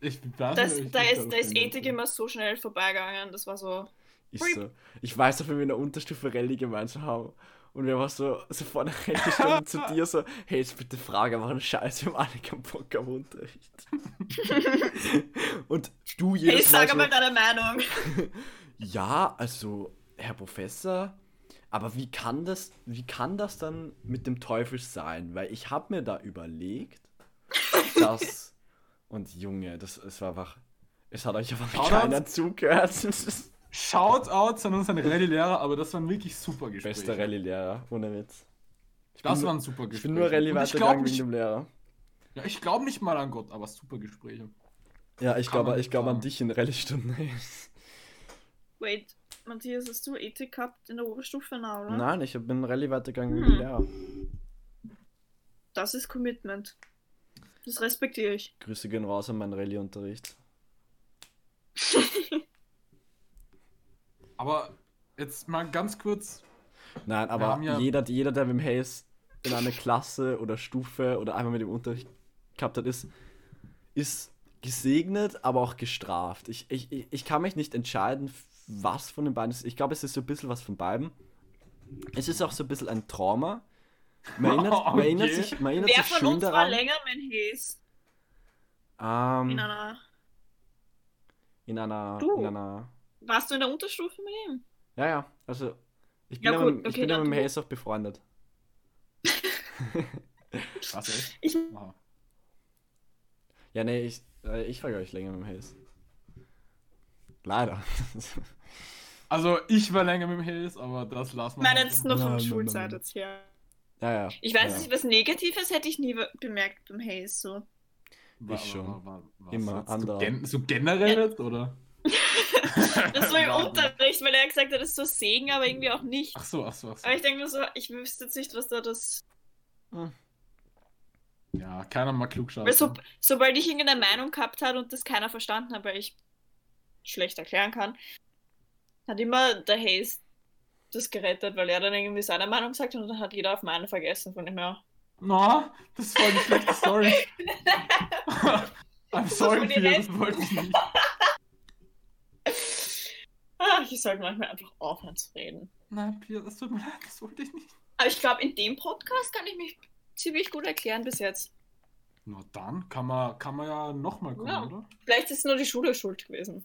Ich weiß Das, nicht, da, ich- ist, da ist ich- Ethik immer so schnell vorbeigegangen. Das war so. Ist so. Ich weiß noch, wenn wir in der Unterstufe Rallye gemeinsam haben. Und wir waren so, so vor der Rallye standen zu dir so, hey, jetzt bitte Frage machen, scheiße, wir haben alle keinen Bock am Unterricht. und du jedes Hey, sag so, mal deine Meinung. Ja, also, Herr Professor, aber wie kann das, wie kann das dann mit dem Teufel sein? Weil ich habe mir da überlegt, dass. Und Junge, das, es war einfach. Es hat euch einfach Shoutouts. keiner zugehört. Shoutouts an unseren Rallye-Lehrer, aber das waren wirklich super Gespräche. Bester Rallye-Lehrer, ohne Witz. Ich Das waren super Gespräche. ich bin nur Rallye glaub weitergegangen wegen dem Lehrer. ja, ich glaube nicht mal an Gott, aber super Gespräche. Ja, ich glaube glaube an dich in Rallye-Stunden. Wait, Matthias, hast du Ethik gehabt in der Oberstufe, na, oder? Nein, ich bin Rallye weitergegangen wegen Hm. dem Lehrer. Das ist Commitment. Das respektiere ich. Grüße gehen raus an meinen Rallye-Unterricht. Aber jetzt mal ganz kurz. Nein, aber ja- jeder, jeder, der mit dem Hayes in einer Klasse oder Stufe oder einmal mit dem Unterricht gehabt hat, ist, ist gesegnet, aber auch gestraft. Ich, ich, ich- ich kann mich nicht entscheiden, was von den beiden ist. Ich glaube, es ist so ein bisschen was von beiden. Es ist auch so ein bisschen ein Trauma. Man erinnert, man Okay. erinnert sich, man erinnert Wer sich von schön uns war daran. länger mein Haze? Ähm, In einer. in einer, Du. in einer, Warst du in der Unterstufe mit ihm? ja, ja, also, ich bin Ja, gut, mit, ich okay, bin ja dann mit. Hayes auch befreundet. Was echt? Ich, Aha. Ja, nee, ich, äh, ich frage euch länger mit dem Hayes. Leider. Also, ich war länger mit dem Haze, aber das lassen ich wir meine mal jetzt so. nur von nein, Schulzeit jetzt her. ja, ja. Ich weiß ja. nicht, was Negatives hätte ich nie be- bemerkt beim Haze so. Ich schon. War, war, war, Immer jetzt so, anderer. gen so generell jetzt, oder? Das war im. Unterricht, weil er gesagt hat, das ist so Segen, aber irgendwie auch nicht. Ach so, ach so, ach so. Aber ich denke mir so, ich wüsste jetzt nicht, was da das. Ja, keiner mal klug. Weil so, sobald ich irgendeine Meinung gehabt habe und das keiner verstanden hat, weil ich schlecht erklären kann, hat immer der Hayes das gerettet, weil er dann irgendwie seine Meinung gesagt hat und dann hat jeder auf meine vergessen von dem her. No, das voll eine schlechte Story. I'm sorry, recht. das wollte ich nicht. Ah, ich sollte manchmal einfach aufhören zu reden. Nein, Pia, das tut mir leid, das wollte ich nicht. Aber ich glaube, in dem Podcast kann ich mich ziemlich gut erklären bis jetzt. Na dann kann man, kann man ja nochmal kommen, Ja. oder? Vielleicht ist nur die Schule schuld gewesen.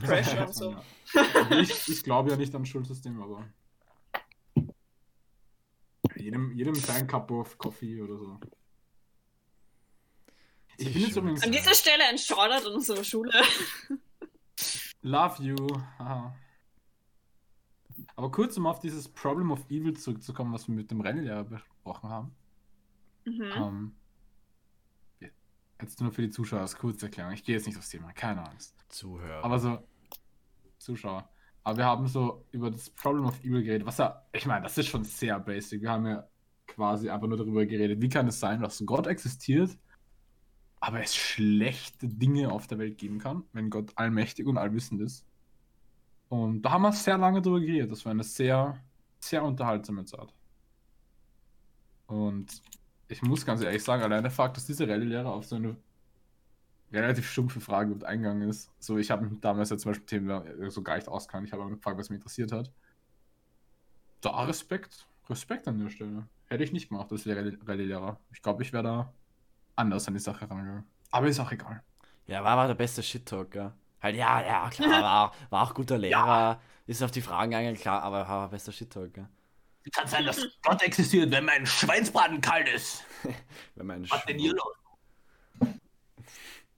Pressure und so. Ja. Ich, ich glaube ja nicht an Schulsystem, aber. Jedem, jedem sein Cup of Coffee oder so. Ich bin jetzt übrigens. An dieser Stelle ein Shoutout an unsere Schule. Love you. Haha. Aber kurz, um auf dieses Problem of Evil zurückzukommen, was wir mit dem Rennlehrer besprochen haben. Mhm. Ähm, ja, jetzt nur für die Zuschauer als Kurzerklärung. Ich gehe jetzt nicht aufs Thema, keine Angst. Zuhörer. Aber so, Zuschauer. Aber wir haben so über das Problem of Evil geredet, was ja, ich meine, das ist schon sehr basic. Wir haben ja quasi einfach nur darüber geredet, wie kann es sein, dass Gott existiert, aber es schlechte Dinge auf der Welt geben kann, wenn Gott allmächtig und allwissend ist. Und da haben wir sehr lange drüber geredet. Das war eine sehr, sehr unterhaltsame Zeit. Und ich muss ganz ehrlich sagen, allein der Fakt, dass diese Rallye-Lehrer auf so eine relativ stumpfe Frage überhaupt eingegangen ist. So, ich habe mich damals ja zum Beispiel Themen so gar nicht auskannt. Ich habe aber gefragt, was mich interessiert hat. Da Respekt. Respekt an der Stelle. Hätte ich nicht gemacht als Rallye- Rallye-Lehrer. Ich glaube, ich wäre da anders an die Sache rangegangen. Aber ist auch egal. Ja, war, war der beste Shit-Talk, ja. Halt, ja, ja, klar, war, war auch guter Lehrer, ist auf die Fragen eingegangen, klar, aber war bester Shit-Talk, ja. Kann sein, dass Gott existiert, wenn mein Schweinsbraten kalt ist. Wenn man Was denn hier los?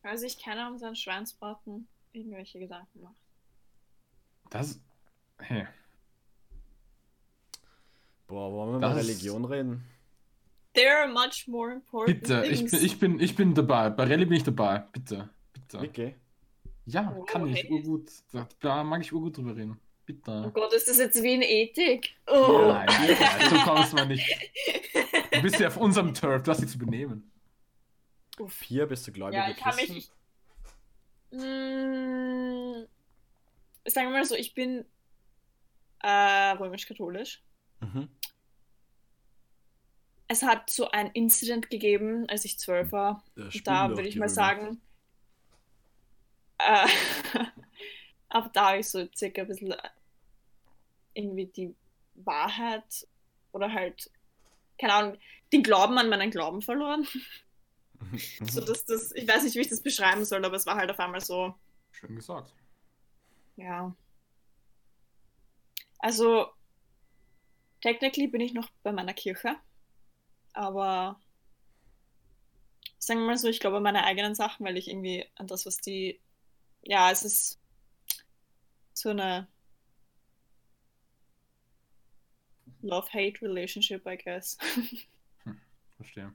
Also ich keiner um seinen Schweinsbraten irgendwelche Gedanken macht. Das. Hey. Boah, wollen wir Das über ist- Religion reden? There are much more important Bitte, ich things. bin, ich, bin, ich bin dabei. Bei Rallye bin ich dabei. Bitte. Bitte. Okay. Ja, Oh, kann ich. hey. Urgut. Da, da mag ich urgut drüber reden. Oh Bitte. Gott, ist das jetzt wie in Ethik? Oh. Nein, nein, so kommst du nicht. Du bist ja auf unserem Turf, du hast dich zu benehmen. Hier bist du gläubig Ja, ich kann Christen? mich. Mm, sagen wir mal so, ich bin äh, römisch-katholisch. Mhm. Es hat so ein Incident gegeben, als ich zwölf war. Da würde ich mal Römer. sagen, äh, ab da habe ich so circa ein bisschen äh, irgendwie die Wahrheit oder halt, keine Ahnung, den Glauben an meinen Glauben verloren. so dass das, ich weiß nicht, wie ich das beschreiben soll, aber es war halt auf einmal so, Schön gesagt. ja. Also, technically bin ich noch bei meiner Kirche, aber sagen wir mal so, ich glaube an meine eigenen Sachen, weil ich irgendwie an das, was die, ja, es ist so eine Love-Hate-Relationship, I guess. Verstehe.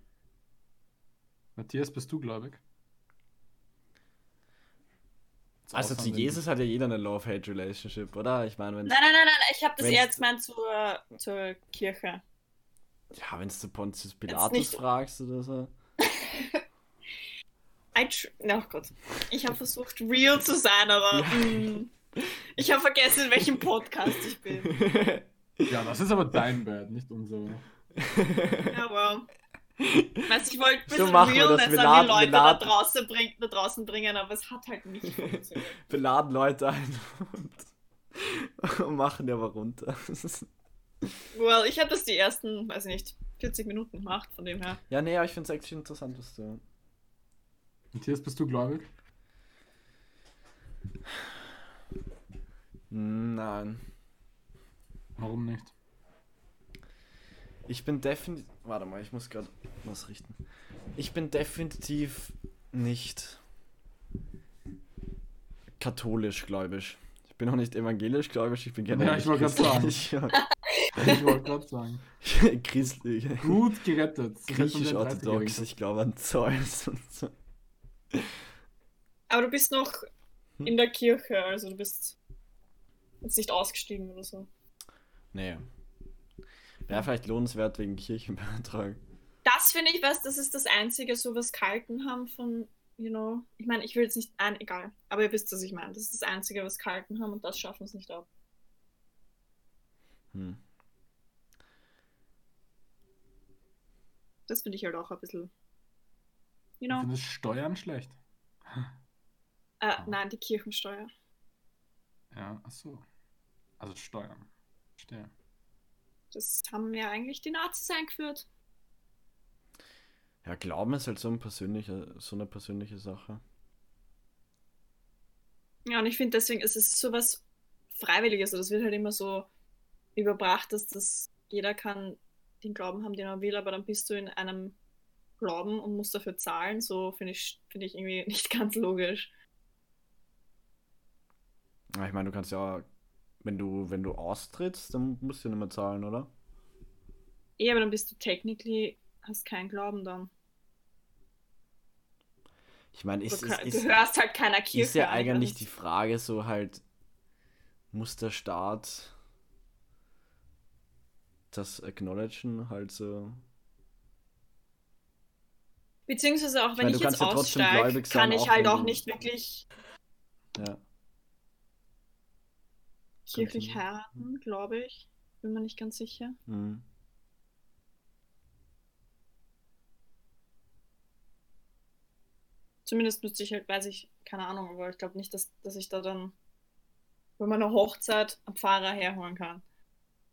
Matthias, bist du gläubig? Also zu Jesus hat ja jeder eine Love-Hate-Relationship, oder? Ich meine, wenn Nein, nein, nein, nein, ich habe das eher jetzt gemeint zur, zur Kirche. ja, wenn du Pontius Pilatus nicht- fragst oder so. Oh Gott. Ich habe versucht, real zu sein, aber mm, ich habe vergessen, in welchem Podcast ich bin. Ja, das ist aber dein Bad, nicht unser. Aber weißt, ich wollte ein So bisschen das. Realness Wir an laden- die Leute da draußen, bring, da draußen bringen, aber es hat halt nicht funktioniert. Wir laden Leute ein und, und machen die aber runter. well, ich habe das die ersten, weiß ich nicht, 40 Minuten gemacht, von dem her. ja, nee, aber ich finde es echt interessant, was du. Matthias, bist du gläubig? Nein. Warum nicht? Ich bin definitiv. Warte mal, ich muss gerade was richten. Ich bin definitiv nicht katholisch gläubig. Ich bin auch nicht evangelisch gläubig, ich bin generell. Ja, ich wollte grad christlich. Ich wollte gerade sagen. Christlich. Gut gerettet. Griechisch-orthodox, ich glaube an Zeus und so. Aber du bist noch Hm. in der Kirche, also du bist jetzt nicht ausgestiegen oder so. Nee. Wäre vielleicht lohnenswert wegen Kirchenbeitrag. Das finde ich, was, das ist das Einzige, so was gehalten haben von, you know, ich meine, ich will jetzt nicht ein, egal, aber ihr wisst, was ich meine. Das ist das Einzige, was gehalten haben und das schaffen es nicht ab. Hm. Das finde ich halt auch ein bisschen, you know, finde das Steuern schlecht. äh, nein, die Kirchensteuer. Ja, ach so. Also Steuern. Verstehe. Das haben ja eigentlich die Nazis eingeführt. Ja, Glauben ist halt so, ein persönliche, so eine persönliche Sache. Ja, und ich finde deswegen, es ist sowas Freiwilliges. Also das wird halt immer so überbracht, dass das jeder kann den Glauben haben, den er will, aber dann bist du in einem Glauben und musst dafür zahlen. So finde ich, finde ich irgendwie nicht ganz logisch. Ja, Ich meine, du kannst ja, wenn du, wenn du austrittst, dann musst du ja nicht mehr zahlen, oder? Eh, aber dann bist du technically, hast keinen Glauben dann. Ich meine, ist, du, ist, du hörst halt keiner Kirche. ist ja ich eigentlich nicht. die Frage so halt, muss der Staat das acknowledgen halt so? Beziehungsweise auch wenn meine, ich jetzt ja aussteige, kann ich halt auch nicht wirklich Ja. Kirchlich heiraten, glaube ich. Bin mir nicht ganz sicher. Mhm. Zumindest müsste ich halt, weiß ich, keine Ahnung, aber ich glaube nicht, dass, dass ich da dann bei meiner Hochzeit einen Pfarrer herholen kann,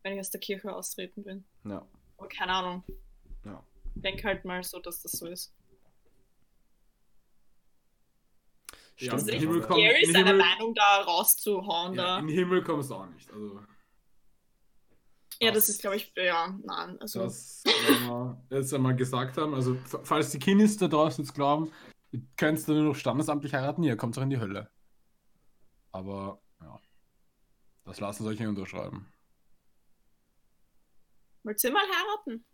wenn ich aus der Kirche austreten bin. Ja. Aber keine Ahnung. Ja. Denk halt mal so, dass das so ist. Ja, echt Himmel kommen- scary, seine Himmel- Meinung da rauszuhauen. Ja, da. in den Himmel kommst du auch nicht. Also, Ja, das ist, glaube ich, ja, nein. Also, das wollen wir jetzt einmal gesagt haben. Also, falls die Kiddies da draußen jetzt glauben, ihr könnt nur noch standesamtlich heiraten, ihr kommt auch in die Hölle. Aber, ja. Das lassen sie euch nicht unterschreiben. wollt ihr mal heiraten?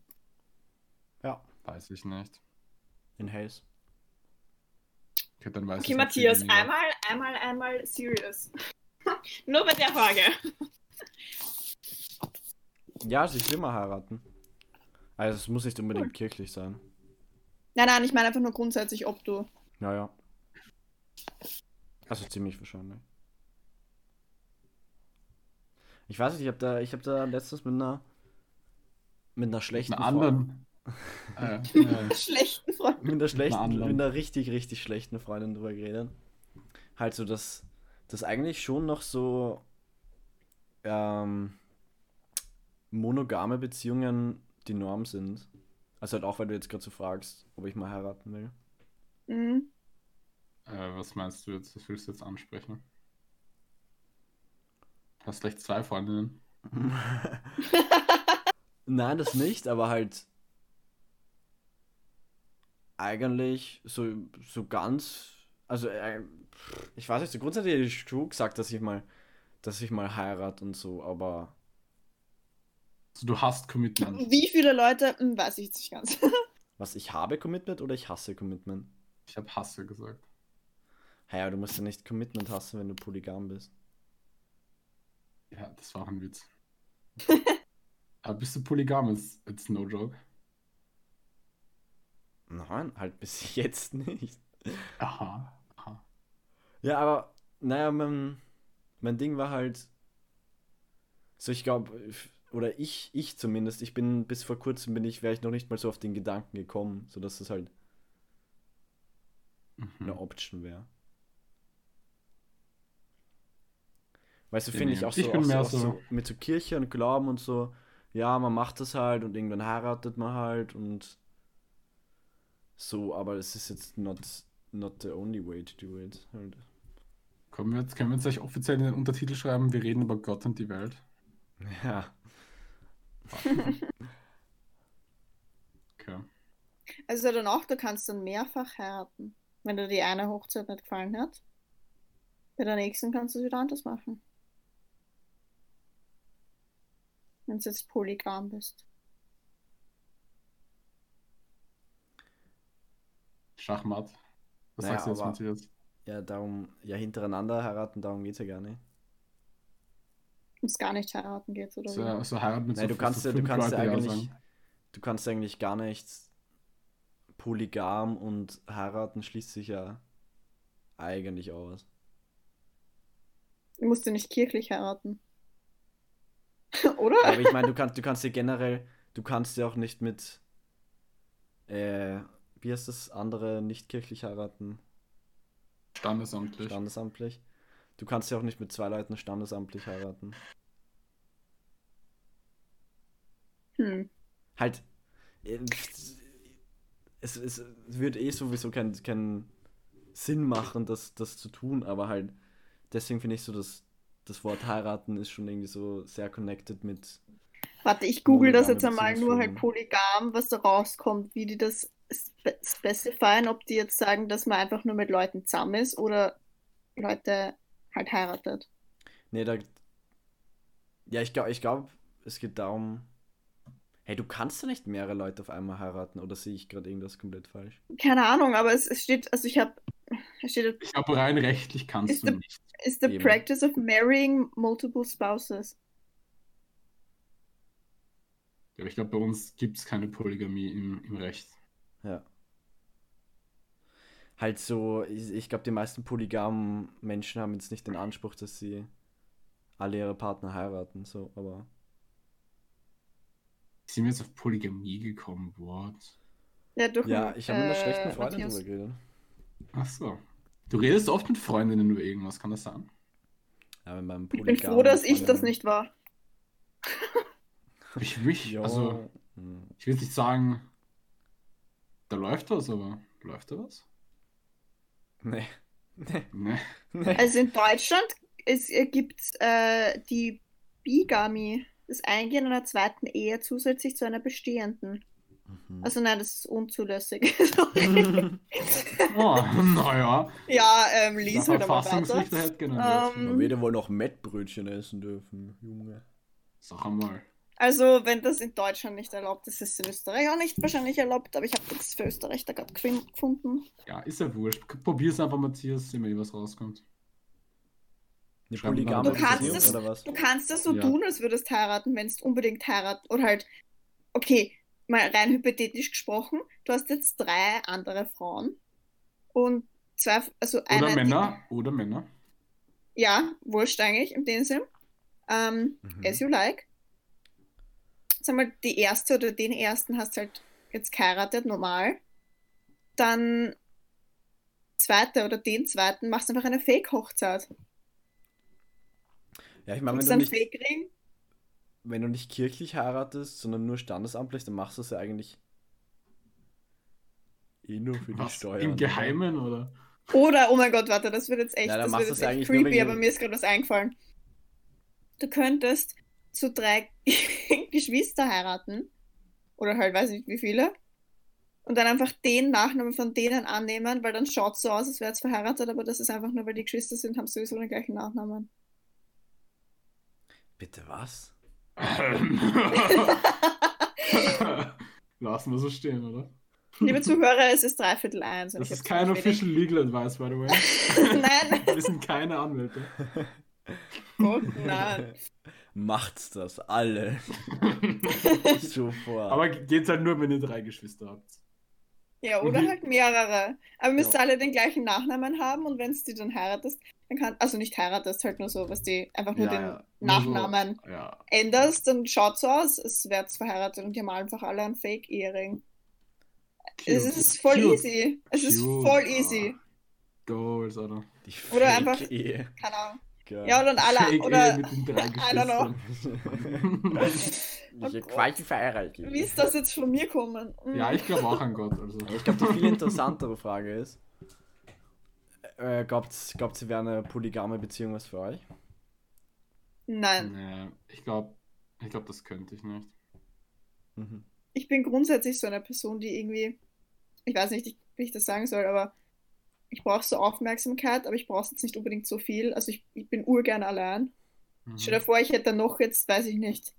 Ja. Weiß ich nicht. In Haze. Okay, dann weiß Okay, Matthias, weniger. einmal, einmal, einmal serious. Nur bei der Frage. Ja, also ich will mal heiraten. Also es muss nicht unbedingt kirchlich sein. Nein, nein, ich meine einfach nur grundsätzlich, ob du. Ja, ja. Also ziemlich wahrscheinlich. Ich weiß nicht, ich habe da, ich habe da letztens mit einer mit einer schlechten Einen anderen. Äh, äh, Schlechten Freund. mit einer schlechten, mit einer richtig, richtig schlechten Freundin drüber geredet. Halt so, dass das eigentlich schon noch so ähm, monogame Beziehungen die Norm sind. Also halt auch, weil du jetzt gerade so fragst, ob ich mal heiraten will. Mhm. äh, was meinst du jetzt? Was willst du jetzt ansprechen? Hast gleich zwei Freundinnen. Nein, das nicht, aber halt eigentlich so, so ganz, also äh, ich weiß nicht, so grundsätzlich hätte ich schon gesagt, dass ich mal, dass ich mal heirat und so, aber Also, du hast Commitment. Wie viele Leute, hm, weiß ich jetzt nicht ganz. was ich habe Commitment oder ich hasse Commitment? Ich habe Hasse gesagt. Ja, aber du musst ja nicht Commitment hassen, wenn du polygam bist. Ja, das war ein Witz. Aber bist du polygam? It's, it's no joke. Nein, halt bis jetzt nicht. Aha. Aha. Ja, aber, naja, mein, mein Ding war halt, so ich glaube, oder ich, ich zumindest, ich bin bis vor kurzem bin ich, wäre ich noch nicht mal so auf den Gedanken gekommen, so dass das halt eine Mhm. Option wäre. Weißt du, finde ich auch so, Ich auch so, auch so- so mit so Kirche und Glauben und so, ja, man macht das halt und irgendwann heiratet man halt und so, aber es ist jetzt not, not the only way to do it. Halt. Kommen wir jetzt, können wir jetzt gleich offiziell in den Untertitel schreiben, wir reden über Gott und die Welt. Ja. Okay. Also dann auch, du kannst dann mehrfach heiraten. Wenn dir die eine Hochzeit nicht gefallen hat, bei der nächsten kannst du es wieder anders machen. Wenn du jetzt polygam bist. Schachmatt. Was Naja, sagst du jetzt, aber- Matthias? Ja, darum, ja, hintereinander heiraten, darum geht's ja gar nicht. Uns gar nicht heiraten geht, oder So, wie? so heiraten mit Nein, so du kannst so ja, du kannst ja Leute eigentlich, sagen. du kannst eigentlich gar nicht polygam und heiraten schließt sich ja eigentlich aus. Du musst ja nicht kirchlich heiraten. oder? Aber ich meine, du kannst, du kannst ja generell, du kannst ja auch nicht mit, äh, wie heißt das andere, nicht kirchlich heiraten, Standesamtlich. standesamtlich. Du kannst ja auch nicht mit zwei Leuten standesamtlich heiraten. Hm. Halt, äh, es, es wird eh sowieso keinen kein Sinn machen, das, das zu tun, aber halt, deswegen finde ich so, dass das Wort heiraten ist schon irgendwie so sehr connected mit, Warte, ich google das jetzt einmal nur halt polygam, was da rauskommt, wie die das spe specifieren, ob die jetzt sagen, dass man einfach nur mit Leuten zusammen ist oder Leute halt heiratet. nee, da, ja, ich glaube, ich glaub, es geht darum, hey, du kannst ja nicht mehrere Leute auf einmal heiraten, oder sehe ich gerade irgendwas komplett falsch? Keine Ahnung, aber es, es steht, also ich habe, es steht, Ich glaube, rein rechtlich kannst du der- nicht. is the Eben. practice of marrying multiple spouses. Aber ich glaube, bei uns gibt es keine Polygamie im, im Recht. Ja. Halt so, ich, ich glaube, die meisten polygamen Menschen haben jetzt nicht den Anspruch, dass sie alle ihre Partner heiraten, so, aber. Sind wir jetzt auf Polygamie gekommen? What? Ja, durch Ja, ich habe mit einer äh, schlechten Freundin Matthias. drüber geredet. Ach so. Du redest oft mit Freundinnen über irgendwas, kann das sein? Ja, mit meinem Ich bin froh, dass ich das nicht war. Ich mich, also, hm. ich will nicht sagen, da läuft was, aber läuft da was? Nee. Nee. Ne. nee. Also in Deutschland es gibt äh, die Bigami, das Eingehen einer zweiten Ehe zusätzlich zu einer bestehenden. Mhm. Also nein, das ist unzulässig. Oh, naja. ja, ähm, lies halt einmal Verfassungsrichter weiter. Ähm, Man würde wohl noch Mettbrötchen essen dürfen, Junge. Sag einmal. Also, wenn das in Deutschland nicht erlaubt ist, ist es in Österreich auch nicht wahrscheinlich erlaubt, aber ich habe das für Österreich da gerade gefunden. Ja, ist ja wurscht. Probier's einfach, Matthias, sehen wir, was rauskommt. Du kannst es- oder was? Du kannst das so Ja. tun, als würdest heiraten, wenn du unbedingt heiraten oder halt, okay, mal rein hypothetisch gesprochen, du hast jetzt drei andere Frauen und zwei, also eine, Oder die- Männer, oder Männer. ja, wurscht eigentlich in dem Sinn. Ähm, Mhm. As you like. Sag mal, die erste oder den ersten hast halt jetzt geheiratet, normal. Dann zweite oder den zweiten machst du einfach eine Fake-Hochzeit. Ja, ich meine, wenn du einen nicht, Fake-Ring. wenn du nicht kirchlich heiratest, sondern nur standesamtlich, dann machst du es ja eigentlich eh nur für die Was? Steuern. Im? Geheimen, oder? Oder, oh mein Gott, warte, das wird jetzt echt, Ja, das wird jetzt echt creepy, aber mir ist gerade was eingefallen. Du könntest zu drei Geschwister heiraten. Oder halt, weiß nicht wie viele. Und dann einfach den Nachnamen von denen annehmen, weil dann schaut so aus, als wäre es verheiratet, aber das ist einfach nur, weil die Geschwister sind, haben sowieso den gleichen Nachnamen. Bitte was? Lassen wir so stehen, oder? Liebe Zuhörer, es ist dreiviertel eins. Das ist kein official legal advice, by the way. Nein, Wir sind keine Anwälte. Gott, nein. Macht's das, alle. Sofort. Ah. Aber geht's halt nur, wenn ihr drei Geschwister habt. Ja, oder halt mehrere. Aber müsst Ja. alle den gleichen Nachnamen haben und wenn es die dann heiratest, dann kann, also nicht heiratest, halt nur so, was die einfach nur Ja, den ja. Nur so- Nachnamen Ja. änderst, dann schaut so aus, als wäre es verheiratet und die haben einfach alle einen Fake-Ehering. Es ist voll Cute. easy. Es ist Cute. voll easy. Goals, oder? Die Oder einfach-. Keine Ahnung. Ja, und dann alle, oder mit den drei Ich Gott. quasi verheiratet. wie ist das jetzt von mir kommen? Mm. ja, ich glaube auch an Gott. Also. Ich glaube, die viel interessantere Frage ist, äh, glaubt ihr, wäre eine polygame Beziehung was für euch? Nein, Nee, ich glaube, ich glaub, das könnte ich nicht. Mhm. ich bin grundsätzlich so eine Person, die irgendwie, ich weiß nicht, wie ich das sagen soll, aber ich brauche so Aufmerksamkeit, aber ich brauche es jetzt nicht unbedingt so viel. Also ich, ich bin urgern allein. Mhm. Stell dir vor, ich hätte dann noch jetzt, weiß ich nicht,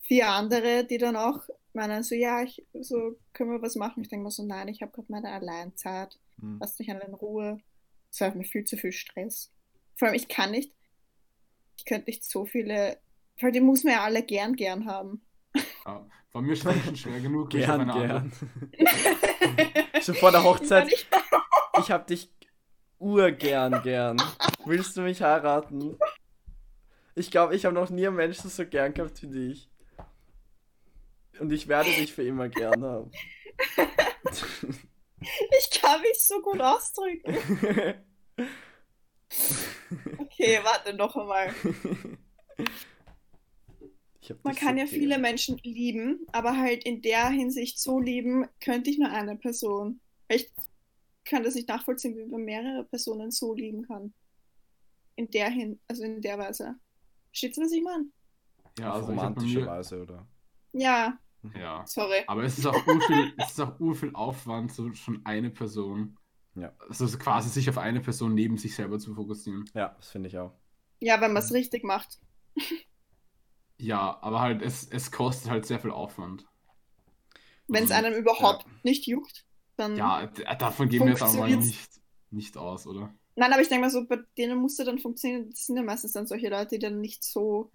vier andere, die dann auch meinen, so, ja, ich, so, können wir was machen? Ich denke mir so, nein, ich habe gerade meine Alleinzeit. Mhm. Lasst mich alle in Ruhe. Das war mir viel zu viel Stress. Vor allem, ich kann nicht, ich könnte nicht so viele, weil die muss man ja alle gern, gern haben. Ja, war mir schon schon schwer genug. Gern, gern. Schon vor der Hochzeit. Ich, Ich hab dich urgern, gern. Willst du mich heiraten? Ich glaube, ich habe noch nie einen Menschen so gern gehabt wie dich. Und ich werde dich für immer gern haben. ich kann mich so gut ausdrücken. Okay, warte noch einmal. Man kann so ja viele gern. Menschen lieben, aber halt in der Hinsicht so lieben, könnte ich nur eine Person. Ich kann das nicht nachvollziehen, wie man mehrere Personen so lieben kann. In der Hin, also in der Weise. Versteht ihr, was ich meine? Ja, also ich hab bei romantische mir, Weise, oder? Ja, ja. sorry. Aber es ist auch urviel, es ist auch urviel Aufwand, so schon eine Person, Ja. also so quasi sich auf eine Person neben sich selber zu fokussieren. Ja, das finde ich auch. Ja, wenn man es richtig macht. Ja, aber halt, es, es kostet halt sehr viel Aufwand. Wenn es Mhm. einem überhaupt nicht juckt, dann. Ja, d- davon gehen wir jetzt aber mal nicht, nicht aus, oder? Nein, aber ich denke mal so, bei denen muss dann funktionieren. Das sind ja meistens dann solche Leute, die dann nicht so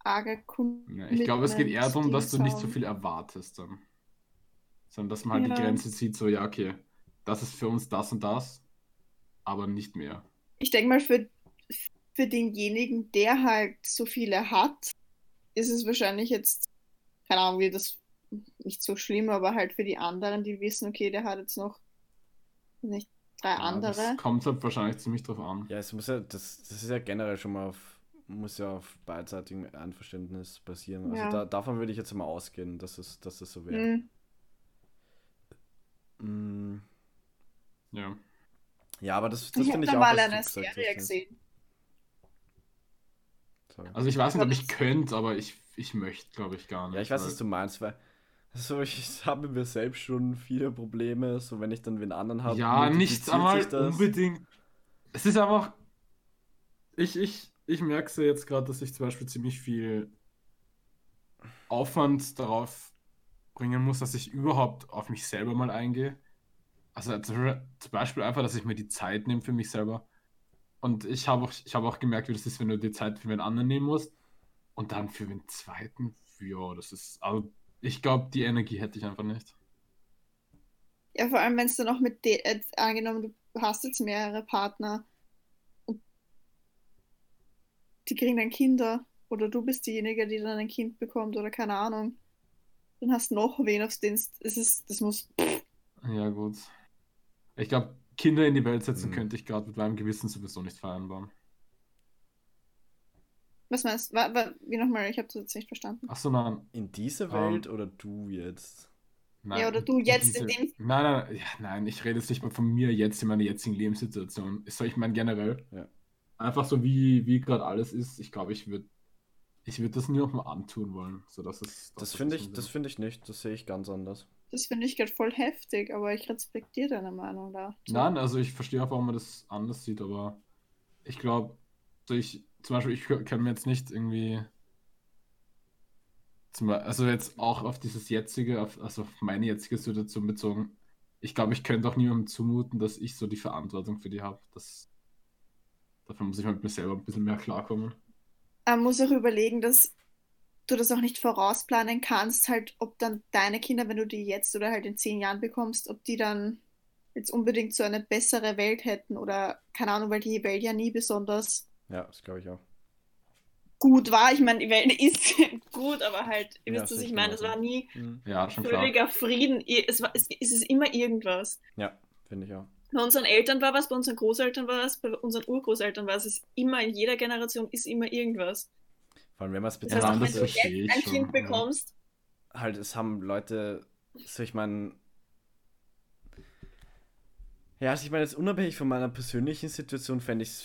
arge Kunden. Ja, ich glaube, es geht eher darum, dass du nicht so viel erwartest dann. Sondern dass man halt Ja. die Grenze zieht, so, ja, okay, das ist für uns das und das, aber nicht mehr. Ich denke mal, für, für denjenigen, der halt so viele hat, ist es wahrscheinlich jetzt, keine Ahnung, wie das nicht so schlimm, aber halt für die anderen, die wissen, okay, der hat jetzt noch nicht drei Ja, andere. Das kommt halt wahrscheinlich ziemlich drauf an. Ja, es muss ja, das, das ist ja generell schon mal auf, muss ja auf beidseitigem Einverständnis basieren. Also Ja. da, davon würde ich jetzt mal ausgehen, dass es, dass es so wäre. Hm, Mm, Ja. Ja, aber das, das ich finde habe ich auch. mal was du eine Serie gesehen. Sorry. Also ich weiß nicht, ob ich könnte, aber ich, ich möchte, glaube ich, gar nicht. Ja, ich weiß, weil- was du meinst, weil so, ich habe mir selbst schon viele Probleme, so wenn ich dann wen anderen habe. Ja, nicht einmal unbedingt. Es ist einfach. Ich, ich, ich merke so jetzt gerade, dass ich zum Beispiel ziemlich viel Aufwand darauf bringen muss, dass ich überhaupt auf mich selber mal eingehe. Also zum Beispiel einfach, dass ich mir die Zeit nehme für mich selber. Und ich habe auch, ich habe auch gemerkt, wie das ist, wenn du die Zeit für den anderen nehmen musst. Und dann für den zweiten, ja, das ist. Also ich glaube, die Energie hätte ich einfach nicht. Ja, vor allem, wenn es dann auch mit de äh, angenommen, du hast jetzt mehrere Partner und die kriegen dann Kinder oder du bist diejenige, die dann ein Kind bekommt oder keine Ahnung. Dann hast du noch wen aufs Dienst. Es ist, das muss. Ja, gut. Ich glaube, Kinder in die Welt setzen Mhm. könnte ich gerade mit meinem Gewissen sowieso nicht vereinbaren. Was meinst du? Wie nochmal? Ich habe das jetzt nicht verstanden. Ach so, nein. In dieser Ähm. Welt oder du jetzt? nein. Ja, oder du jetzt in dem- Nein, nein, ja, nein, ich rede jetzt nicht mal von mir jetzt in meiner jetzigen Lebenssituation. So, ich meine generell. Ja. Einfach so, wie, wie gerade alles ist. Ich glaube, ich würde ich würd das niemandem antun wollen. So, dass es, Das dass finde ich, das finde ich nicht. Das sehe ich ganz anders. Das finde ich gerade voll heftig, aber ich respektiere deine Meinung da. Nein, also ich verstehe auch, warum man das anders sieht, aber ich glaube, so ich, zum Beispiel, ich kann mir jetzt nicht irgendwie, Beispiel, also jetzt auch auf dieses jetzige, auf, also auf meine jetzige Situation bezogen, ich glaube, ich könnte auch niemandem zumuten, dass ich so die Verantwortung für die habe. Dafür muss ich mit mir selber ein bisschen mehr klarkommen. Man muss auch überlegen, dass du das auch nicht vorausplanen kannst, halt, ob dann deine Kinder, wenn du die jetzt oder halt in zehn Jahren bekommst, ob die dann jetzt unbedingt so eine bessere Welt hätten oder keine Ahnung, weil die Welt ja nie besonders Ja, das glaube ich auch. gut war. Ich meine, die Welt ist gut, aber halt, ihr Ja, wisst, was ich meine, es war nie Mhm. Ja, schon klar. völliger Frieden. Es, war, es, es ist immer irgendwas. Ja, finde ich auch. Bei unseren Eltern war was, bei unseren Großeltern war was, bei unseren Urgroßeltern war es. Es ist immer, in jeder Generation ist immer irgendwas. Vor allem, wenn man es Das Ja, heißt, auch das wenn du verstehe jetzt ein schon, Kind ja. bekommst, halt, es haben Leute, so ich meine, ja, also ich meine, jetzt unabhängig von meiner persönlichen Situation fände ich es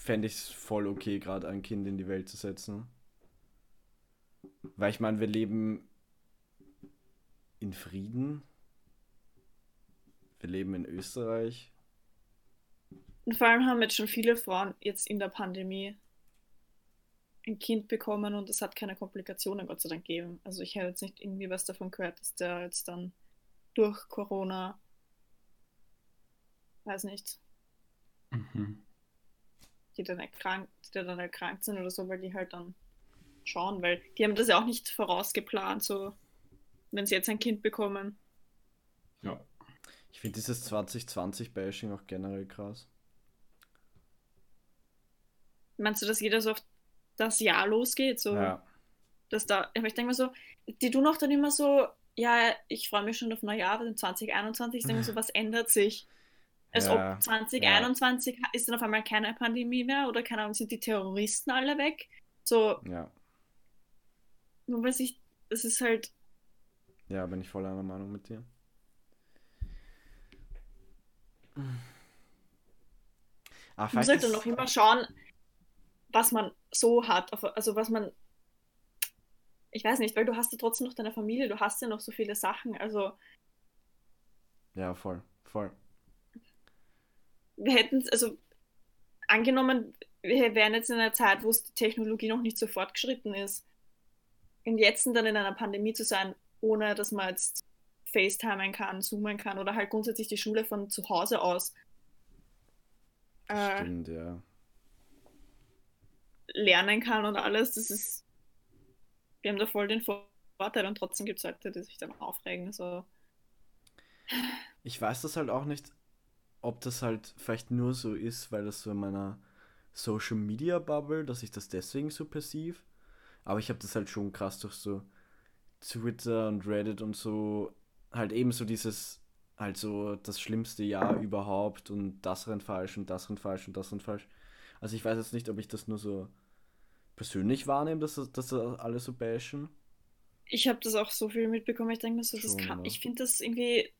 fänd ich's voll okay, gerade ein Kind in die Welt zu setzen. Weil ich meine, wir leben in Frieden. Wir leben in Österreich. Und vor allem haben jetzt schon viele Frauen jetzt in der Pandemie ein Kind bekommen und es hat keine Komplikationen, Gott sei Dank, gegeben. Also ich habe jetzt nicht irgendwie was davon gehört, dass der jetzt dann durch Corona, weiß nicht, Mhm. Die dann erkrankt, die dann erkrankt sind oder so, weil die halt dann schauen, weil die haben das ja auch nicht vorausgeplant, so wenn sie jetzt ein Kind bekommen. Ja. Ich finde dieses 2020-Bashing auch generell krass. Meinst du, dass jeder so auf das Jahr losgeht? So, Ja. dass da, aber ich denke mal so, die tun auch dann immer so, ja, ich freue mich schon auf Neujahr, aber in 2021, ich denke mir so, was ändert sich? Als Ja, ob 2021 ist dann auf einmal keine Pandemie mehr oder keine Ahnung, sind die Terroristen alle weg? So, Ja. nur weil sich, das ist halt, Ja, bin ich voll einer Meinung mit dir. Ah, man ist- noch immer schauen, was man so hat, also was man, ich weiß nicht, weil du hast ja trotzdem noch deine Familie, du hast ja noch so viele Sachen, also Ja, voll, voll. Wir hätten, also angenommen, wir wären jetzt in einer Zeit, wo die Technologie noch nicht so fortgeschritten ist, und jetzt dann in einer Pandemie zu sein, ohne dass man jetzt FaceTimen kann, zoomen kann oder halt grundsätzlich die Schule von zu Hause aus äh, Stimmt, ja. lernen kann und alles, das ist, wir haben da voll den Vorteil und trotzdem gibt es Leute, die sich dann aufregen, so. Ich weiß das halt auch nicht, ob das halt vielleicht nur so ist, weil das so in meiner Social Media Bubble, dass ich das deswegen so perceive. Aber ich habe das halt schon krass durch so Twitter und Reddit und so, halt eben so dieses, halt so das schlimmste Jahr überhaupt und das rennt falsch und das rennt falsch und das rennt falsch. Also ich weiß jetzt nicht, ob ich das nur so persönlich wahrnehme, dass, das- dass das alle so bashen. Ich habe das auch so viel mitbekommen, ich denke mir so, das Schon, kann, ne? ich finde das irgendwie,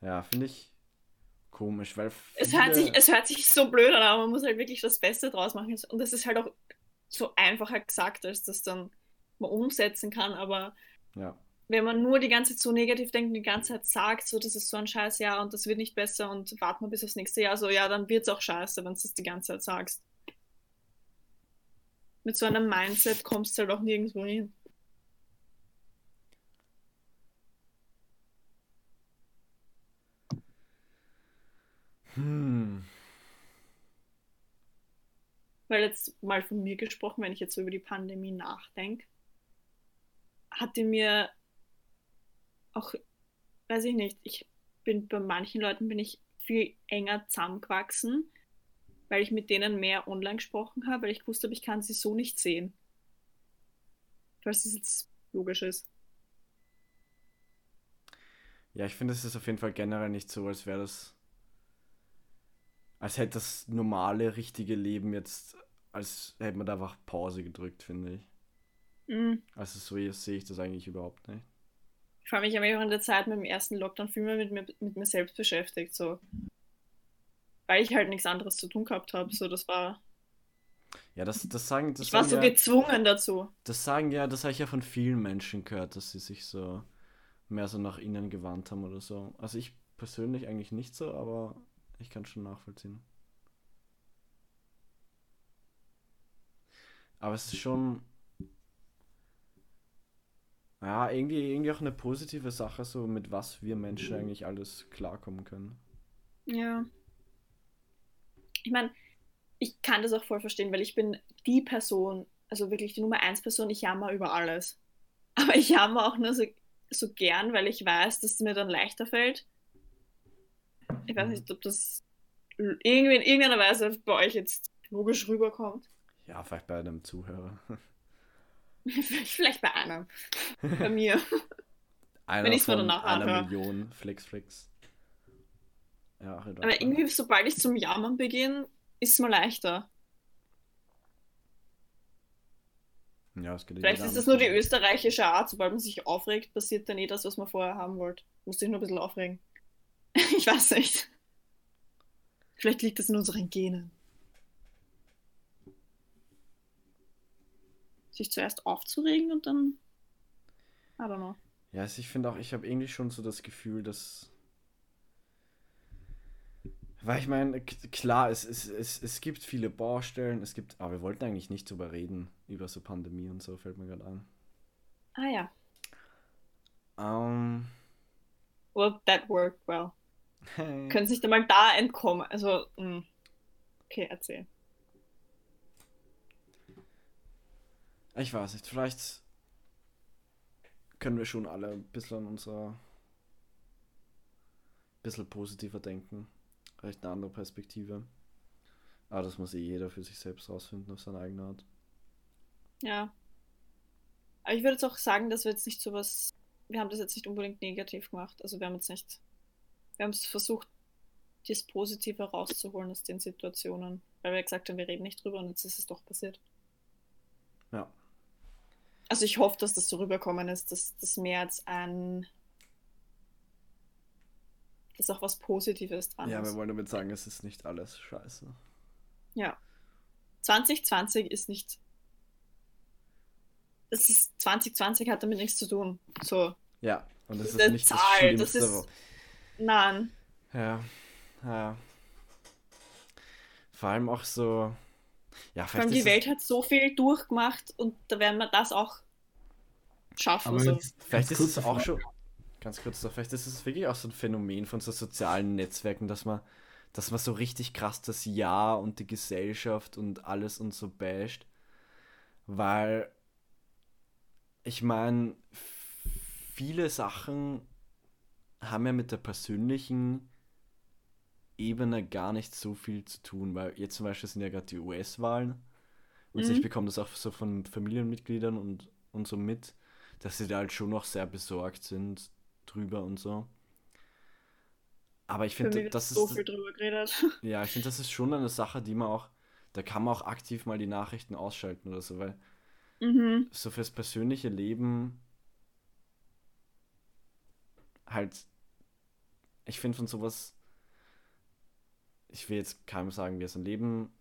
Ja, finde ich komisch, weil Es hört, sich, es hört sich so blöd an, aber man muss halt wirklich das Beste draus machen. Und das ist halt auch so einfacher gesagt, als das dann man umsetzen kann. Aber ja. wenn man nur die ganze Zeit so negativ denkt und die ganze Zeit sagt, so, das ist so ein scheiß Jahr und das wird nicht besser und warten wir bis aufs nächste Jahr, so, ja, dann wird es auch scheiße, wenn du das die ganze Zeit sagst. Mit so einem Mindset kommst du halt auch nirgendwo hin. Hm. Weil jetzt mal von mir gesprochen, wenn ich jetzt so über die Pandemie nachdenke, hatte mir auch, weiß ich nicht, ich bin bei manchen Leuten bin ich viel enger zusammengewachsen, weil ich mit denen mehr online gesprochen habe, weil ich gewusst habe, ich kann sie so nicht sehen. Das jetzt logisch ist. Ja, ich finde, es ist auf jeden Fall generell nicht so, als wäre das. Als hätte das normale, richtige Leben jetzt. Als hätte man da einfach Pause gedrückt, finde ich. Mhm. Also so sehe ich das eigentlich überhaupt nicht. Vor allem, ich habe mich auch in der Zeit mit dem ersten Lockdown viel mehr mit mir, mit mir selbst beschäftigt, so. Weil ich halt nichts anderes zu tun gehabt habe. So, das war. Ja, das, das sagen, das Ich war sagen so ja, gezwungen dazu. das sagen ja, das habe ich ja von vielen Menschen gehört, dass sie sich so mehr so nach innen gewandt haben oder so. Also ich persönlich eigentlich nicht so, aber ich kann schon nachvollziehen. Aber es ist schon. Ja, irgendwie, irgendwie auch eine positive Sache, so mit was wir Menschen eigentlich alles klarkommen können. Ja. Ich meine, ich kann das auch voll verstehen, weil ich bin die Person, also wirklich die Nummer eins Person, ich jammer über alles. Aber ich jammer auch nur so, so gern, weil ich weiß, dass es mir dann leichter fällt. Ich weiß nicht, ob das irgendwie in irgendeiner Weise bei euch jetzt logisch rüberkommt. Ja, vielleicht bei einem Zuhörer. Vielleicht bei einem. Bei mir. Einer ich's mir von danach einer. Million Flexflex. Ja, Aber irgendwie, sobald ich zum Jammern beginne, ist es mir leichter. Ja, es geht Vielleicht ist das nur die österreichische Art, sobald man sich aufregt, passiert dann eh das, was man vorher haben wollte. Muss sich nur ein bisschen aufregen. ich weiß nicht. Vielleicht liegt das in unseren Genen. Sich zuerst aufzuregen und dann. I don't know. Ja, also ich finde auch, ich habe irgendwie schon so das Gefühl, dass. Weil ich meine, klar, es, es, es, es gibt viele Baustellen, es gibt, aber wir wollten eigentlich nicht drüber reden, über so Pandemie und so, fällt mir gerade ein. Ah ja. Ähm, Well, that worked well. Können Sie nicht einmal da entkommen. Also, mh. okay, erzähl. Ich weiß nicht, vielleicht können wir schon alle ein bisschen an unserer bisschen positiver denken. Vielleicht eine andere Perspektive. Aber das muss eh jeder für sich selbst rausfinden auf seine eigene Art. Ja. Aber ich würde jetzt auch sagen, dass wir jetzt nicht so was. Wir haben das jetzt nicht unbedingt negativ gemacht. Also wir haben jetzt nicht. Wir haben es versucht, das Positive rauszuholen aus den Situationen. Weil wir gesagt haben, wir reden nicht drüber und jetzt ist es doch passiert. Ja. Also ich hoffe, dass das so rüberkommen ist, dass das mehr als ein. dass auch was Positives dran Ja, ist. wir wollen damit sagen, es ist nicht alles scheiße. Ja. 2020 ist nicht. Das ist 2020 hat damit nichts zu tun. So. Ja, und das ist nicht das Zahl, das Schlimmste. ist- Nein. Ja, ja. Vor allem auch so. Ja, Vor allem die Welt hat so viel durchgemacht und da werden wir das auch schaffen. Aber so. vielleicht ist es auch schon. Ganz kurz noch, vielleicht ist es wirklich auch so ein Phänomen von so sozialen Netzwerken, dass man, dass man so richtig krass das Ja und die Gesellschaft und alles und so basht. Weil ich meine, viele Sachen haben ja mit der persönlichen Ebene gar nicht so viel zu tun, weil jetzt zum Beispiel sind ja gerade die US-Wahlen und Mhm. ich bekomme das auch so von Familienmitgliedern und, und so mit, dass sie da halt schon noch sehr besorgt sind drüber und so. Aber ich finde, das ist so viel drüber geredet. ja, ich finde, das ist schon eine Sache, die man auch, da kann man auch aktiv mal die Nachrichten ausschalten oder so, weil mhm. so fürs persönliche Leben halt, ich finde von sowas, ich will jetzt keinem sagen, wie er sein Leben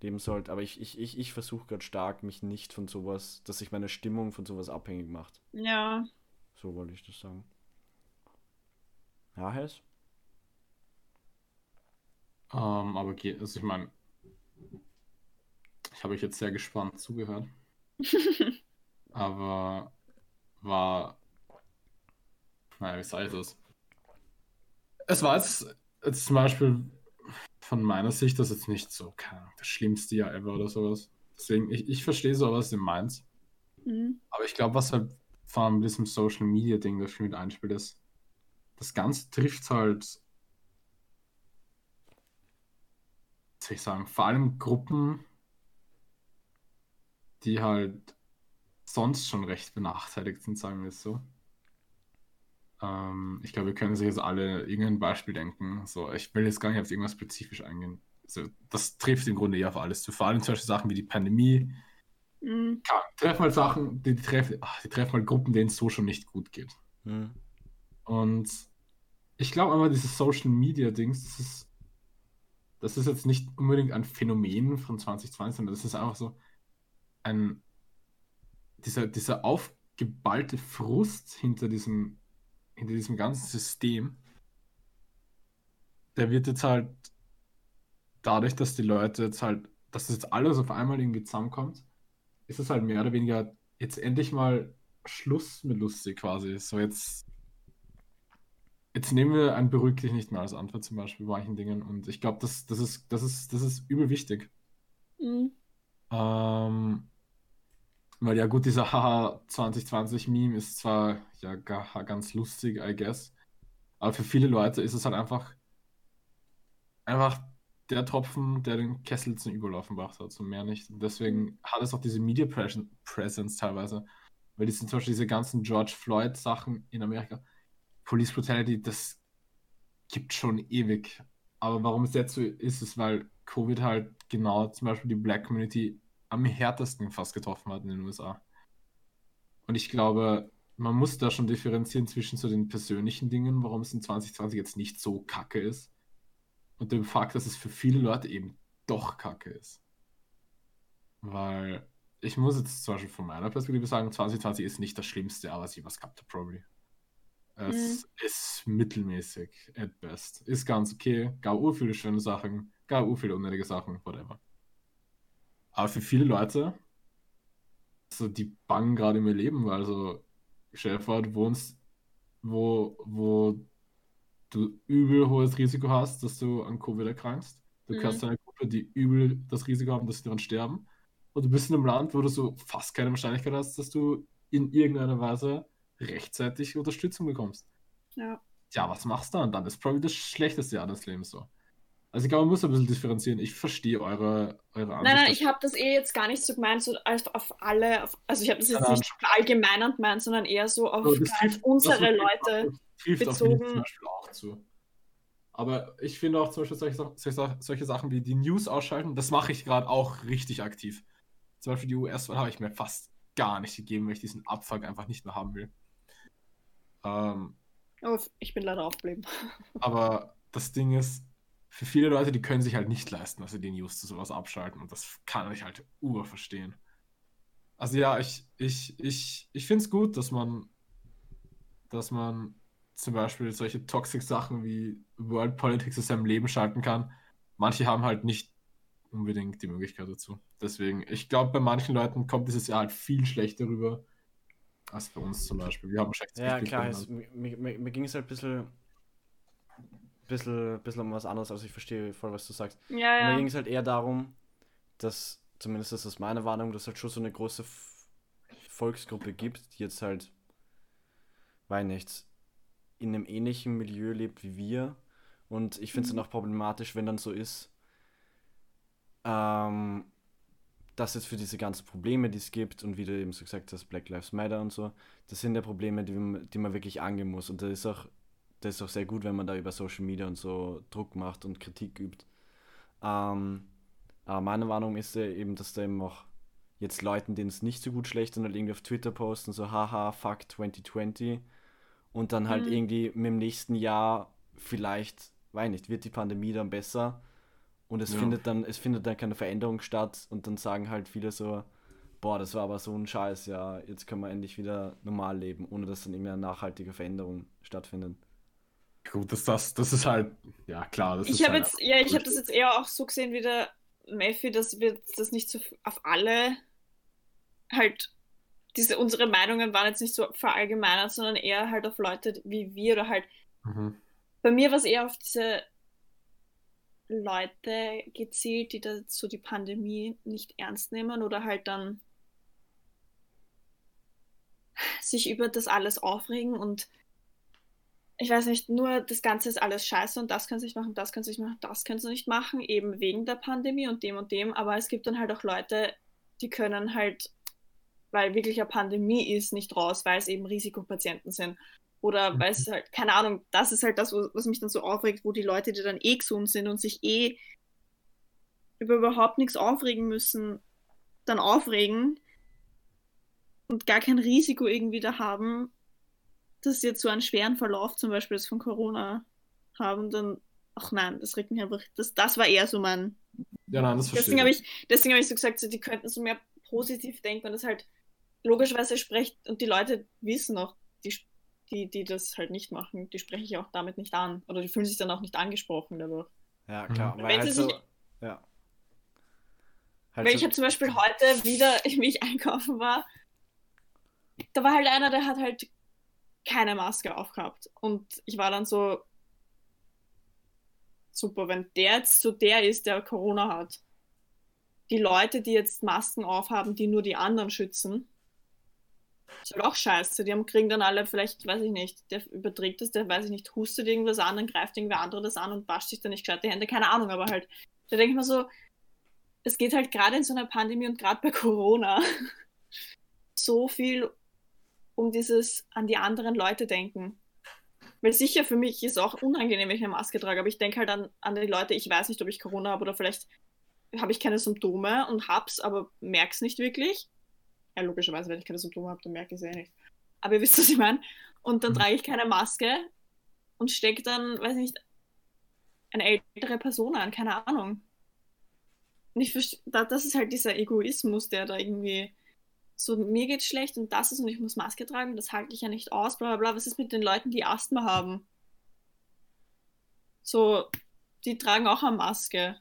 leben sollte, aber ich, ich, ich, ich versuche gerade stark, mich nicht von sowas, dass sich meine Stimmung von sowas abhängig macht. Ja. So wollte ich das sagen. Ja, Hess? Ähm, aber geht, also ich meine, ich habe euch jetzt sehr gespannt zugehört. aber war, naja, wie ich das? Es war jetzt, jetzt zum Beispiel von meiner Sicht das jetzt nicht so, keine Ahnung, das schlimmste Jahr ever oder sowas. Deswegen, ich, ich verstehe so, was ihr meint. Mhm. Aber ich glaube, was halt vor allem mit diesem Social Media Ding da viel mit einspielt, ist, das Ganze trifft halt, soll ich sagen, vor allem Gruppen, die halt sonst schon recht benachteiligt sind, sagen wir es so. Ähm, ich glaube, wir können sich jetzt alle irgendein Beispiel denken. So, ich will jetzt gar nicht auf irgendwas spezifisch eingehen. Also, das trifft im Grunde eher auf alles zu. Vor allem zum Beispiel Sachen wie die Pandemie, Mhm. ja, die treffen halt Sachen, die, treffen, ach, die treffen halt Gruppen, denen es so schon nicht gut geht. Hm. Und ich glaube einfach, dieses Social Media Dings, das ist, das ist jetzt nicht unbedingt ein Phänomen von 2020, sondern das ist einfach so ein, dieser, dieser aufgeballte Frust hinter diesem, hinter diesem ganzen System, der wird jetzt halt dadurch, dass die Leute jetzt halt, dass das jetzt alles auf einmal irgendwie zusammenkommt, ist es halt mehr oder weniger jetzt endlich mal Schluss mit lustig quasi. So jetzt, jetzt nehmen wir ein dich nicht mehr als Antwort zum Beispiel bei manchen Dingen und ich glaube, das, das ist, das ist, das ist übel wichtig. Mhm. Ähm, weil ja gut, dieser Haha 2020-Meme ist zwar ja ga- ganz lustig, I guess, aber für viele Leute ist es halt einfach, einfach der Tropfen, der den Kessel zum Überlaufen gebracht hat, so mehr nicht. Und deswegen hat es auch diese Media Pres- Presence teilweise, weil die sind zum Beispiel diese ganzen George Floyd-Sachen in Amerika, Police Brutality, das gibt schon ewig. Aber warum es jetzt so ist, ist, weil Covid halt genau zum Beispiel die Black Community am härtesten fast getroffen hat in den USA. Und ich glaube, man muss da schon differenzieren zwischen so den persönlichen Dingen, warum es in 2020 jetzt nicht so kacke ist, und dem Fakt, dass es für viele Leute eben doch kacke ist. Weil ich muss jetzt zum Beispiel von meiner Perspektive sagen, 2020 ist nicht das Schlimmste, aber ich was gehabt probably. Es ist mittelmäßig, at best. Ist ganz okay, gab ur viele schöne Sachen, gab ur viele unnötige Sachen, whatever. Aber für viele Leute, so die bangen gerade im Leben, weil so, vor, du wohnst wo, wo du übel hohes Risiko hast, dass du an Covid erkrankst. Du Mhm. zu einer Gruppe, die übel das Risiko haben, dass sie daran sterben. Und du bist in einem Land, wo du so fast keine Wahrscheinlichkeit hast, dass du in irgendeiner Weise rechtzeitig Unterstützung bekommst. Ja. Ja, was machst du dann? Dann ist probably das schlechteste Jahr des Lebens so. Also ich glaube, man muss ein bisschen differenzieren. Ich verstehe eure, eure Ansicht. Nein, nein, ich habe das eh jetzt gar nicht so gemeint, so auf, alle, auf, also ich habe das jetzt Nein, nicht allgemein gemeint, sondern eher so auf So, trifft- unsere Leute. trifft auf mich bezogen- zum Beispiel auch zu. Aber ich finde auch zum Beispiel solche, solche, solche Sachen wie die News ausschalten, das mache ich gerade auch richtig aktiv. Zum Beispiel die US-Wahl habe ich mir fast gar nicht gegeben, weil ich diesen Abfuck einfach nicht mehr haben will. Ähm, Oh, ich bin leider aufgeblieben. aber das Ding ist, für viele Leute, die können sich halt nicht leisten, dass sie die News zu sowas abschalten. Und das kann ich halt ur verstehen. Also ja, ich, ich, ich, ich finde es gut, dass man, dass man zum Beispiel solche toxic Sachen wie World Politics aus seinem Leben schalten kann. Manche haben halt nicht unbedingt die Möglichkeit dazu. Deswegen, ich glaube, bei manchen Leuten kommt dieses Jahr halt viel schlechter rüber als bei uns zum Beispiel. Wir haben das Ja, Gefühl, klar, es, mir, mir mir ging es halt ein bisschen, bisschen, bisschen um was anderes, also ich verstehe voll, was du sagst. Ja, Mir ja. ging es halt eher darum, dass, zumindest ist das meine Warnung, dass es halt schon so eine große Volksgruppe gibt, die jetzt halt, weiß nicht, in einem ähnlichen Milieu lebt wie wir. Und ich finde es dann auch problematisch, wenn dann so ist, ähm, dass jetzt für diese ganzen Probleme, die es gibt, und wie du eben so gesagt hast, Black Lives Matter und so, das sind ja Probleme, die, man- die man wirklich angehen muss. Und das ist auch, das ist auch sehr gut, wenn man da über Social Media und so Druck macht und Kritik übt. Ähm, aber meine Warnung ist ja eben, dass da eben auch jetzt Leuten, denen es nicht so gut schlecht und halt irgendwie auf Twitter posten, so haha, fuck 2020 und dann halt Mhm. irgendwie mit dem nächsten Jahr vielleicht, weiß nicht, wird die Pandemie dann besser und es Ja. findet dann, es findet dann keine Veränderung statt und dann sagen halt viele so, boah, das war aber so ein Scheiß, ja, jetzt können wir endlich wieder normal leben, ohne dass dann irgendeine nachhaltige Veränderung stattfindet. Gut, dass das, das ist halt, ja klar, das Ich habe halt jetzt, ja, ich habe das jetzt eher auch so gesehen wie der Mephi, dass wir das nicht so auf alle halt diese unsere Meinungen waren jetzt nicht so verallgemeinert, sondern eher halt auf Leute wie wir oder halt Mhm. bei mir war es eher auf diese Leute gezielt, die da so die Pandemie nicht ernst nehmen oder halt dann sich über das alles aufregen und ich weiß nicht, nur das Ganze ist alles scheiße und das kannst du nicht machen, das kannst du nicht machen, das kannst du nicht machen, eben wegen der Pandemie und dem und dem. Aber es gibt dann halt auch Leute, die können halt, weil wirklich eine Pandemie ist, nicht raus, weil es eben Risikopatienten sind. Oder weil es halt, keine Ahnung, das ist halt das, was mich dann so aufregt, wo die Leute, die dann eh gesund sind und sich eh über überhaupt nichts aufregen müssen, dann aufregen und gar kein Risiko irgendwie da haben, dass sie jetzt so einen schweren Verlauf zum Beispiel jetzt von Corona haben, dann, ach nein, das regt mich einfach, das, das war eher so mein, Ja, nein, das verstehe deswegen habe ich, deswegen habe ich so gesagt, so, die könnten so mehr positiv denken und das halt logischerweise spricht und die Leute wissen auch, die, die, die das halt nicht machen, die spreche ich auch damit nicht an oder die fühlen sich dann auch nicht angesprochen dadurch. Ja, klar, Mhm. weil Wenn halt sie so, sich- ja. Halt Weil so- ich habe zum Beispiel heute wieder, wie ich einkaufen war, da war halt einer, der hat halt keine Maske aufgehabt. Und ich war dann so, super, wenn der jetzt so der ist, der Corona hat. Die Leute, die jetzt Masken aufhaben, die nur die anderen schützen, ist halt auch scheiße. Die haben, kriegen dann alle vielleicht, weiß ich nicht, der überträgt das, der, weiß ich nicht, hustet irgendwas an, dann greift irgendwer andere das an und wascht sich dann nicht gescheit die Hände, keine Ahnung, aber halt, da denke ich mir so, es geht halt gerade in so einer Pandemie und gerade bei Corona so viel um dieses an die anderen Leute denken. Weil sicher für mich ist auch unangenehm, wenn ich eine Maske trage, aber ich denke halt an, an die Leute, ich weiß nicht, ob ich Corona habe oder vielleicht habe ich keine Symptome und hab's, aber merk's nicht wirklich. Ja, logischerweise, wenn ich keine Symptome habe, dann merke ich es eh nicht. Aber ihr wisst, was ich meine. Und dann Mhm. trage ich keine Maske und stecke dann, weiß nicht, eine ältere Person an, keine Ahnung. Und ich verste- da- das ist halt dieser Egoismus, der da irgendwie so, mir geht's schlecht und das ist und ich muss Maske tragen, das halte ich ja nicht aus, bla bla bla. Was ist mit den Leuten, die Asthma haben? So, die tragen auch eine Maske.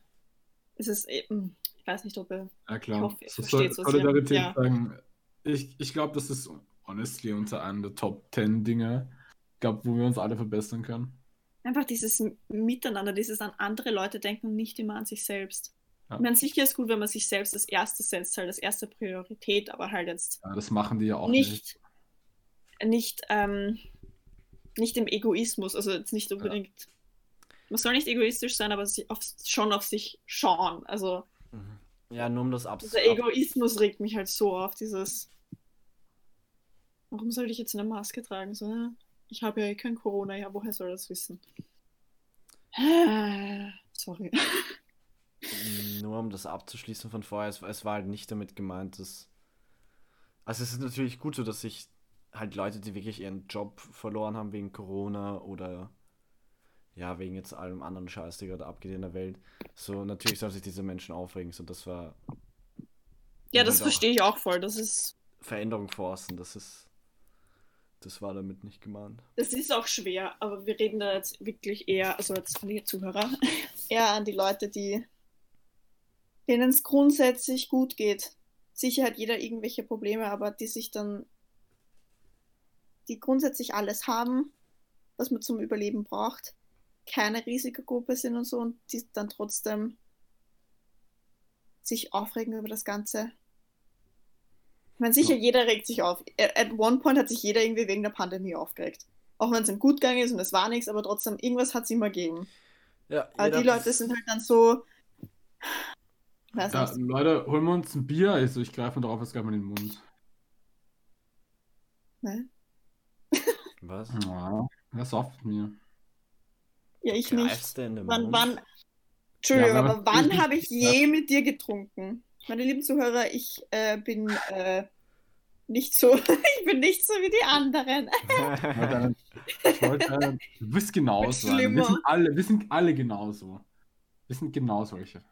Es ist, eben, ich weiß nicht, ob ihr. Ja, klar. Ich hoffe, ihr so versteht, ihr- Solidarität ja. sagen. Ich, ich glaube, das ist honestly unter einem der Top 10 Dinge, glaub, wo wir uns alle verbessern können. Einfach dieses Miteinander, dieses an andere Leute denken und nicht immer an sich selbst. Ja. Ich meine, sicher ist gut, wenn man sich selbst als erstes setzt, halt als erste Priorität, aber halt jetzt Ja, das machen die ja auch nicht. nicht, nicht, ähm, nicht im Egoismus, also jetzt nicht unbedingt. Man soll nicht egoistisch sein, aber sich auf, schon auf sich schauen. Also Ja, nur um das abs dieser Egoismus regt mich halt so auf, dieses. Warum sollte ich jetzt eine Maske tragen? So, ne? Ich habe ja eh kein Corona, ja, woher soll das wissen? Sorry. Nur um das abzuschließen von vorher, es, es war halt nicht damit gemeint, dass. Also es ist natürlich gut so, dass sich halt Leute, die wirklich ihren Job verloren haben wegen Corona oder ja, wegen jetzt allem anderen Scheiß, der gerade abgeht in der Welt, so natürlich sollen sich diese Menschen aufregen. So, das war Ja, das halt auch- verstehe ich auch voll. Das ist, Veränderung forcen, das ist. Das war damit nicht gemeint. das ist auch schwer, aber wir reden da jetzt wirklich eher, also jetzt an die Zuhörer, eher an die Leute, die denen es grundsätzlich gut geht. Sicher hat jeder irgendwelche Probleme, aber die sich dann, die grundsätzlich alles haben, was man zum Überleben braucht, keine Risikogruppe sind und so und die dann trotzdem sich aufregen über das Ganze. Ich meine, sicher, jeder regt sich auf. At one point hat sich jeder irgendwie wegen der Pandemie aufgeregt. Auch wenn es ihm gut gegangen ist und es war nichts, aber trotzdem, irgendwas hat es immer gegeben. Ja, Aber die Leute sind halt dann so. Weiß Ja, nicht. Leute, holen wir uns ein Bier. Also ich greife darauf jetzt gleich mal in den Mund. Ne? Was? Ja, wer sauft mir? Ja, ich nicht. Greifst den Wann, wann, Entschuldigung, Ja, aber wann habe ich je mit dir getrunken? Meine lieben Zuhörer, ich äh, bin äh, nicht so, ich bin nicht so wie die anderen. Ich wollte Du bist genauso. Wir sind alle, wir sind alle genauso. Wir sind genau solche.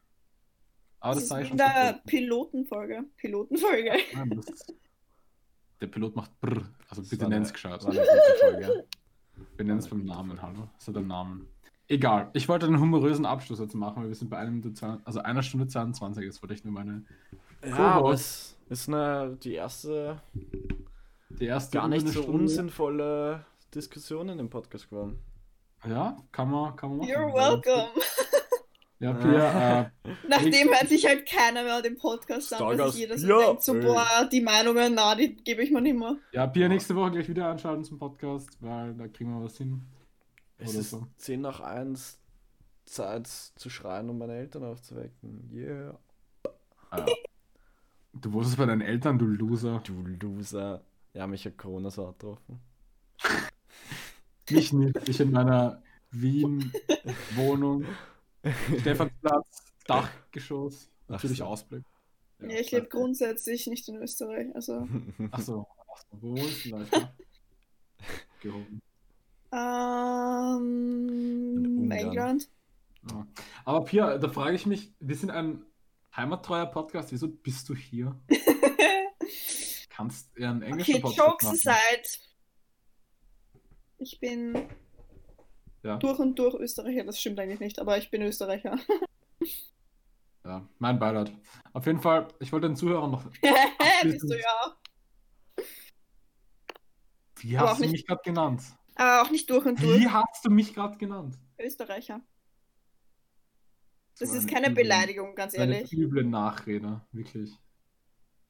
Aber Das das, ist in der Pilotenfolge. Pilotenfolge. Das- Der Pilot macht brr. Also Das bitte nenn's gescheit. Wir nennen es beim Namen, hallo. Das hat einen Namen. Egal. Ich wollte einen humorösen Abschluss jetzt machen, weil wir sind bei einem also einer Stunde 22. Jetzt wollte ich nur meine. Ja, aber es ist eine, die erste Die erste gar nicht so Stunde- unsinnvolle Diskussion in dem Podcast geworden. Ja, kann man, kann man machen. You're welcome. Ja, Pia, äh, Nachdem hört sich halt keiner mehr den Podcast an, Stargast. sich jeder so Ja, denkt, so, boah, die Meinungen, na, die gebe ich mir nicht mehr. ja, Pia nächste Woche gleich wieder anschalten zum Podcast, weil da kriegen wir was hin. Es Oder ist so. 10 nach 1 Zeit zu schreien, um meine Eltern aufzuwecken. Yeah. Äh, du wurdest bei deinen Eltern, du Loser. Du Loser. Ja, mich hat Corona so hart getroffen. Ich nicht. Ich in meiner Wien-Wohnung. Stephansplatz, Dachgeschoss. Ach Natürlich so. Ausblick. Ja, ich lebe grundsätzlich nicht in Österreich, also. Achso, ach so, wo wohnst du denn da? Gehoben. Ähm, Ungarn. England. Ja. Aber Pia, da frage ich mich, wir sind ein heimattreuer Podcast, wieso bist du hier? Kannst eher einen englischen okay, Podcast Jokes machen. aside. Ich bin Ja, durch und durch Österreicher, das stimmt eigentlich nicht, aber ich bin Österreicher. ja, mein Beileid. Auf jeden Fall, ich wollte den Zuhörern noch. Bist du ja. Wie Aber hast du nicht- mich gerade genannt? Aber auch nicht durch und durch Wie hast du mich gerade genannt? Österreicher. Das So ist eine keine üble- Beleidigung, ganz Eine ehrlich. üble Nachrede, wirklich.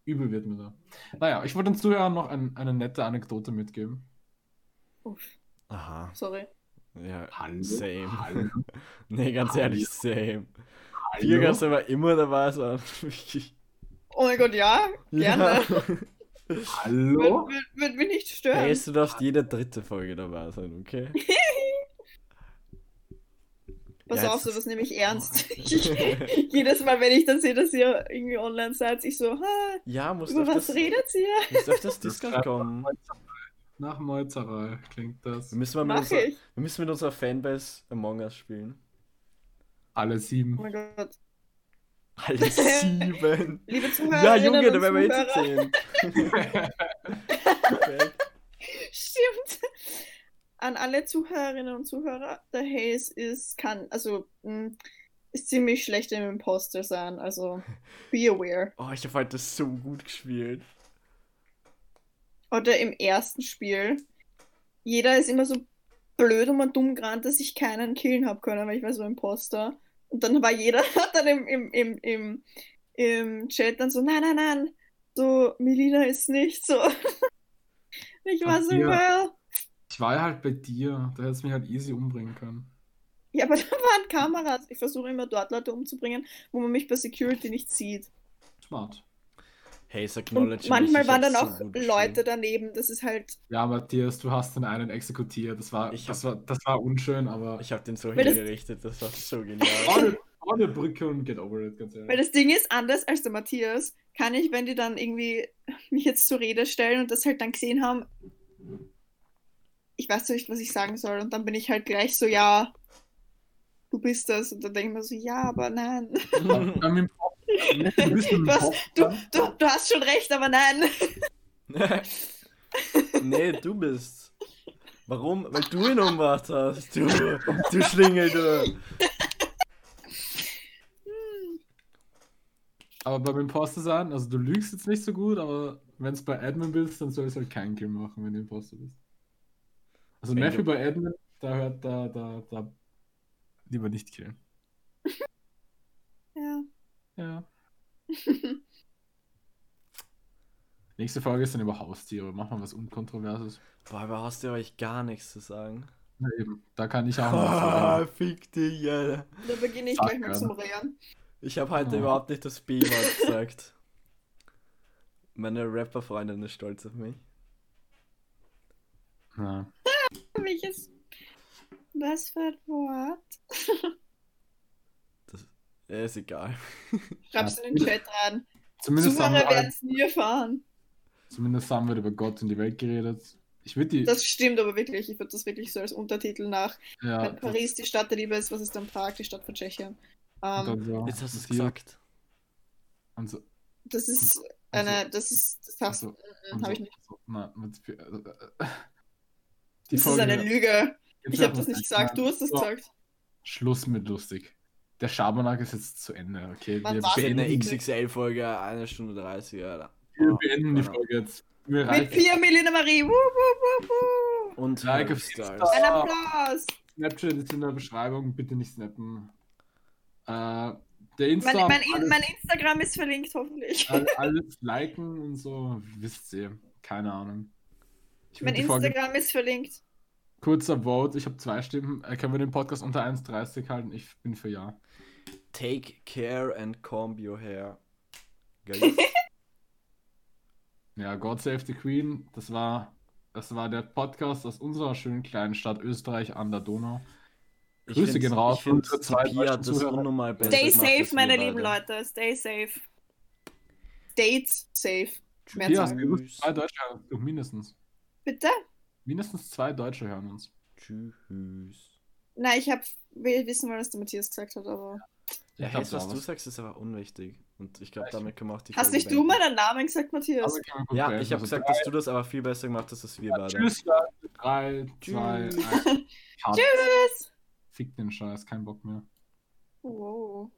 Übel wird mir da. Naja, ich wollte den Zuhörern noch ein, eine nette Anekdote mitgeben. Uff, Aha. sorry. Ja, Hallo? same. Hallo? Nee, ganz Hallo? ehrlich, same. Hallo? Hier kannst du aber immer dabei sein. Wirklich. Oh mein Gott, ja, gerne. Hallo? Wird, mich nicht stören. Hey, du darfst jede dritte Folge dabei sein, okay? Pass Ja, auf, sowas nehme ich ernst. Jedes Mal, wenn ich dann sehe, dass ihr irgendwie online seid, ich so, ha, Ja, muss über was das, redet ihr? muss auf das Das Discord kommen. Nach Meuzerei klingt das. Wir müssen, mal mit ich. wir müssen mit unserer Fanbase Among Us spielen. Alle sieben. Oh mein Gott. Alle sieben. Liebe Zuhörer, ja, Junge, da werden wir jetzt. Perfekt. Stimmt. An alle Zuhörerinnen und Zuhörer, der Haze ist, kann, also, mh, ist ziemlich schlecht im Imposter sein, also, be aware. Oh, ich habe heute so gut gespielt. Oder im ersten Spiel, jeder ist immer so blöd und mal dumm gerannt, dass ich keinen killen habe können, weil ich war so Imposter. Und dann war jeder dann im, im, im, im, im Chat dann so, nein, nein, nein, so, Melina ist nicht so. ich war so, well. Ich war ja halt bei dir, da hättest du mich halt easy umbringen können. Ja, aber da waren Kameras. Ich versuche immer dort Leute umzubringen, wo man mich bei Security nicht sieht. Smart. Haze Und acknowledge manchmal mich, waren dann auch so Leute daneben. Das ist halt. Ja, Matthias, du hast den einen exekutiert. Das war, Ich das hab- war, das war unschön, aber. Ich habe den so Weil das- hingerichtet, das war so genial. Ohne, Brücke und get over it, ganz Weil ehrlich. das Ding ist, anders als der Matthias, kann ich, wenn die dann irgendwie mich jetzt zur Rede stellen und das halt dann gesehen haben, ich weiß nicht, was ich sagen soll. Und dann bin ich halt gleich so, ja, du bist das. Und dann denke ich mir so, ja, aber nein. Bei Was? Du, du, du hast schon recht, aber nein. nee, du bist. Warum? Weil du ihn umgebracht hast. Du, du Schlingel, du. Aber beim Imposter sein, also du lügst jetzt nicht so gut, aber wenn es bei Admin bist, dann sollst du halt keinen Kill machen, wenn du Imposter bist. Also Wenn Matthew du- bei Admin, da hört da, da, da lieber nicht killen. Ja. Nächste Folge ist dann über Haustiere. Machen wir was Unkontroverses. Boah, aber hast du euch gar nichts zu sagen. Na eben, da kann ich auch noch Ah, fick dich, Alter. Da beginne ich Sag gleich mal zum Rehren. Ich habe heute Oh. überhaupt nicht das B-Wort gesagt. Meine Rapper-Freundin ist stolz auf mich. Ja. Welches? Was für ein Wort? Ja, ist egal. Schreib's in den Chat rein. Zumindest, haben Zuhörer wir, werden es nie erfahren. zumindest haben wir über Gott und die Welt geredet. Ich würde die. Das stimmt aber wirklich. Ich würde das wirklich so als Untertitel nach. ja, Wenn Paris die Stadt der Liebe ist, was ist dann Prag, die Stadt von Tschechien? das, Ähm, so, Jetzt hast du es gesagt. Und so, das ist und eine, das ist, das hast so, du, und habe so, ich nicht. mit, äh, äh, die Das ist eine Lüge. Ich habe das nicht gesagt, du hast das So, gesagt. Schluss mit lustig. Der Schabernack ist jetzt zu Ende, okay? Wann Wir war's Eine beenden, XXL-Folge, eine Stunde 30, Alter. wir beenden die Ja. Folge jetzt. Wir Mit reichen 4 Melina Marie. Wuh, wuh, wuh. Und Like auf Stars. Insta. Ein. Applaus. Snapchat ist in der Beschreibung, bitte nicht snappen. Äh, der Insta, Mein, mein, alles, mein Instagram ist verlinkt, hoffentlich. all- alles liken und so, wisst ihr. Keine Ahnung. Ich Mein die Folge, Instagram ist verlinkt. Kurzer Vote, ich habe zwei Stimmen. Äh, können wir den Podcast unter 1,30 halten? Ich bin für ja. Take care and comb your hair. Geil. Ja, God Save the Queen, das war, das war der Podcast aus unserer schönen kleinen Stadt Österreich an der Donau. Ich Grüße gehen raus Ich unsere zwei Stay safe, meine lieben. Leute. Stay safe. Stayt safe. Mehr sagen. du gewusst, zwei Deutsche mindestens. Bitte? Mindestens zwei Deutsche hören uns. Tschüss. Nein, ich hab, will wissen, was der Matthias gesagt hat, aber. Ja, Ich glaub, was du sagst, ist aber unwichtig. Und ich glaube, damit können wir auch die Hast Folge nicht du beenden. meinen Namen gesagt, Matthias? Ja, ich habe Also gesagt, dass du das aber viel besser gemacht hast als wir beide. Tschüss. Drei, zwei, Tschüss. eins. Cut. Tschüss! Fick den Scheiß, kein Bock mehr. Wow.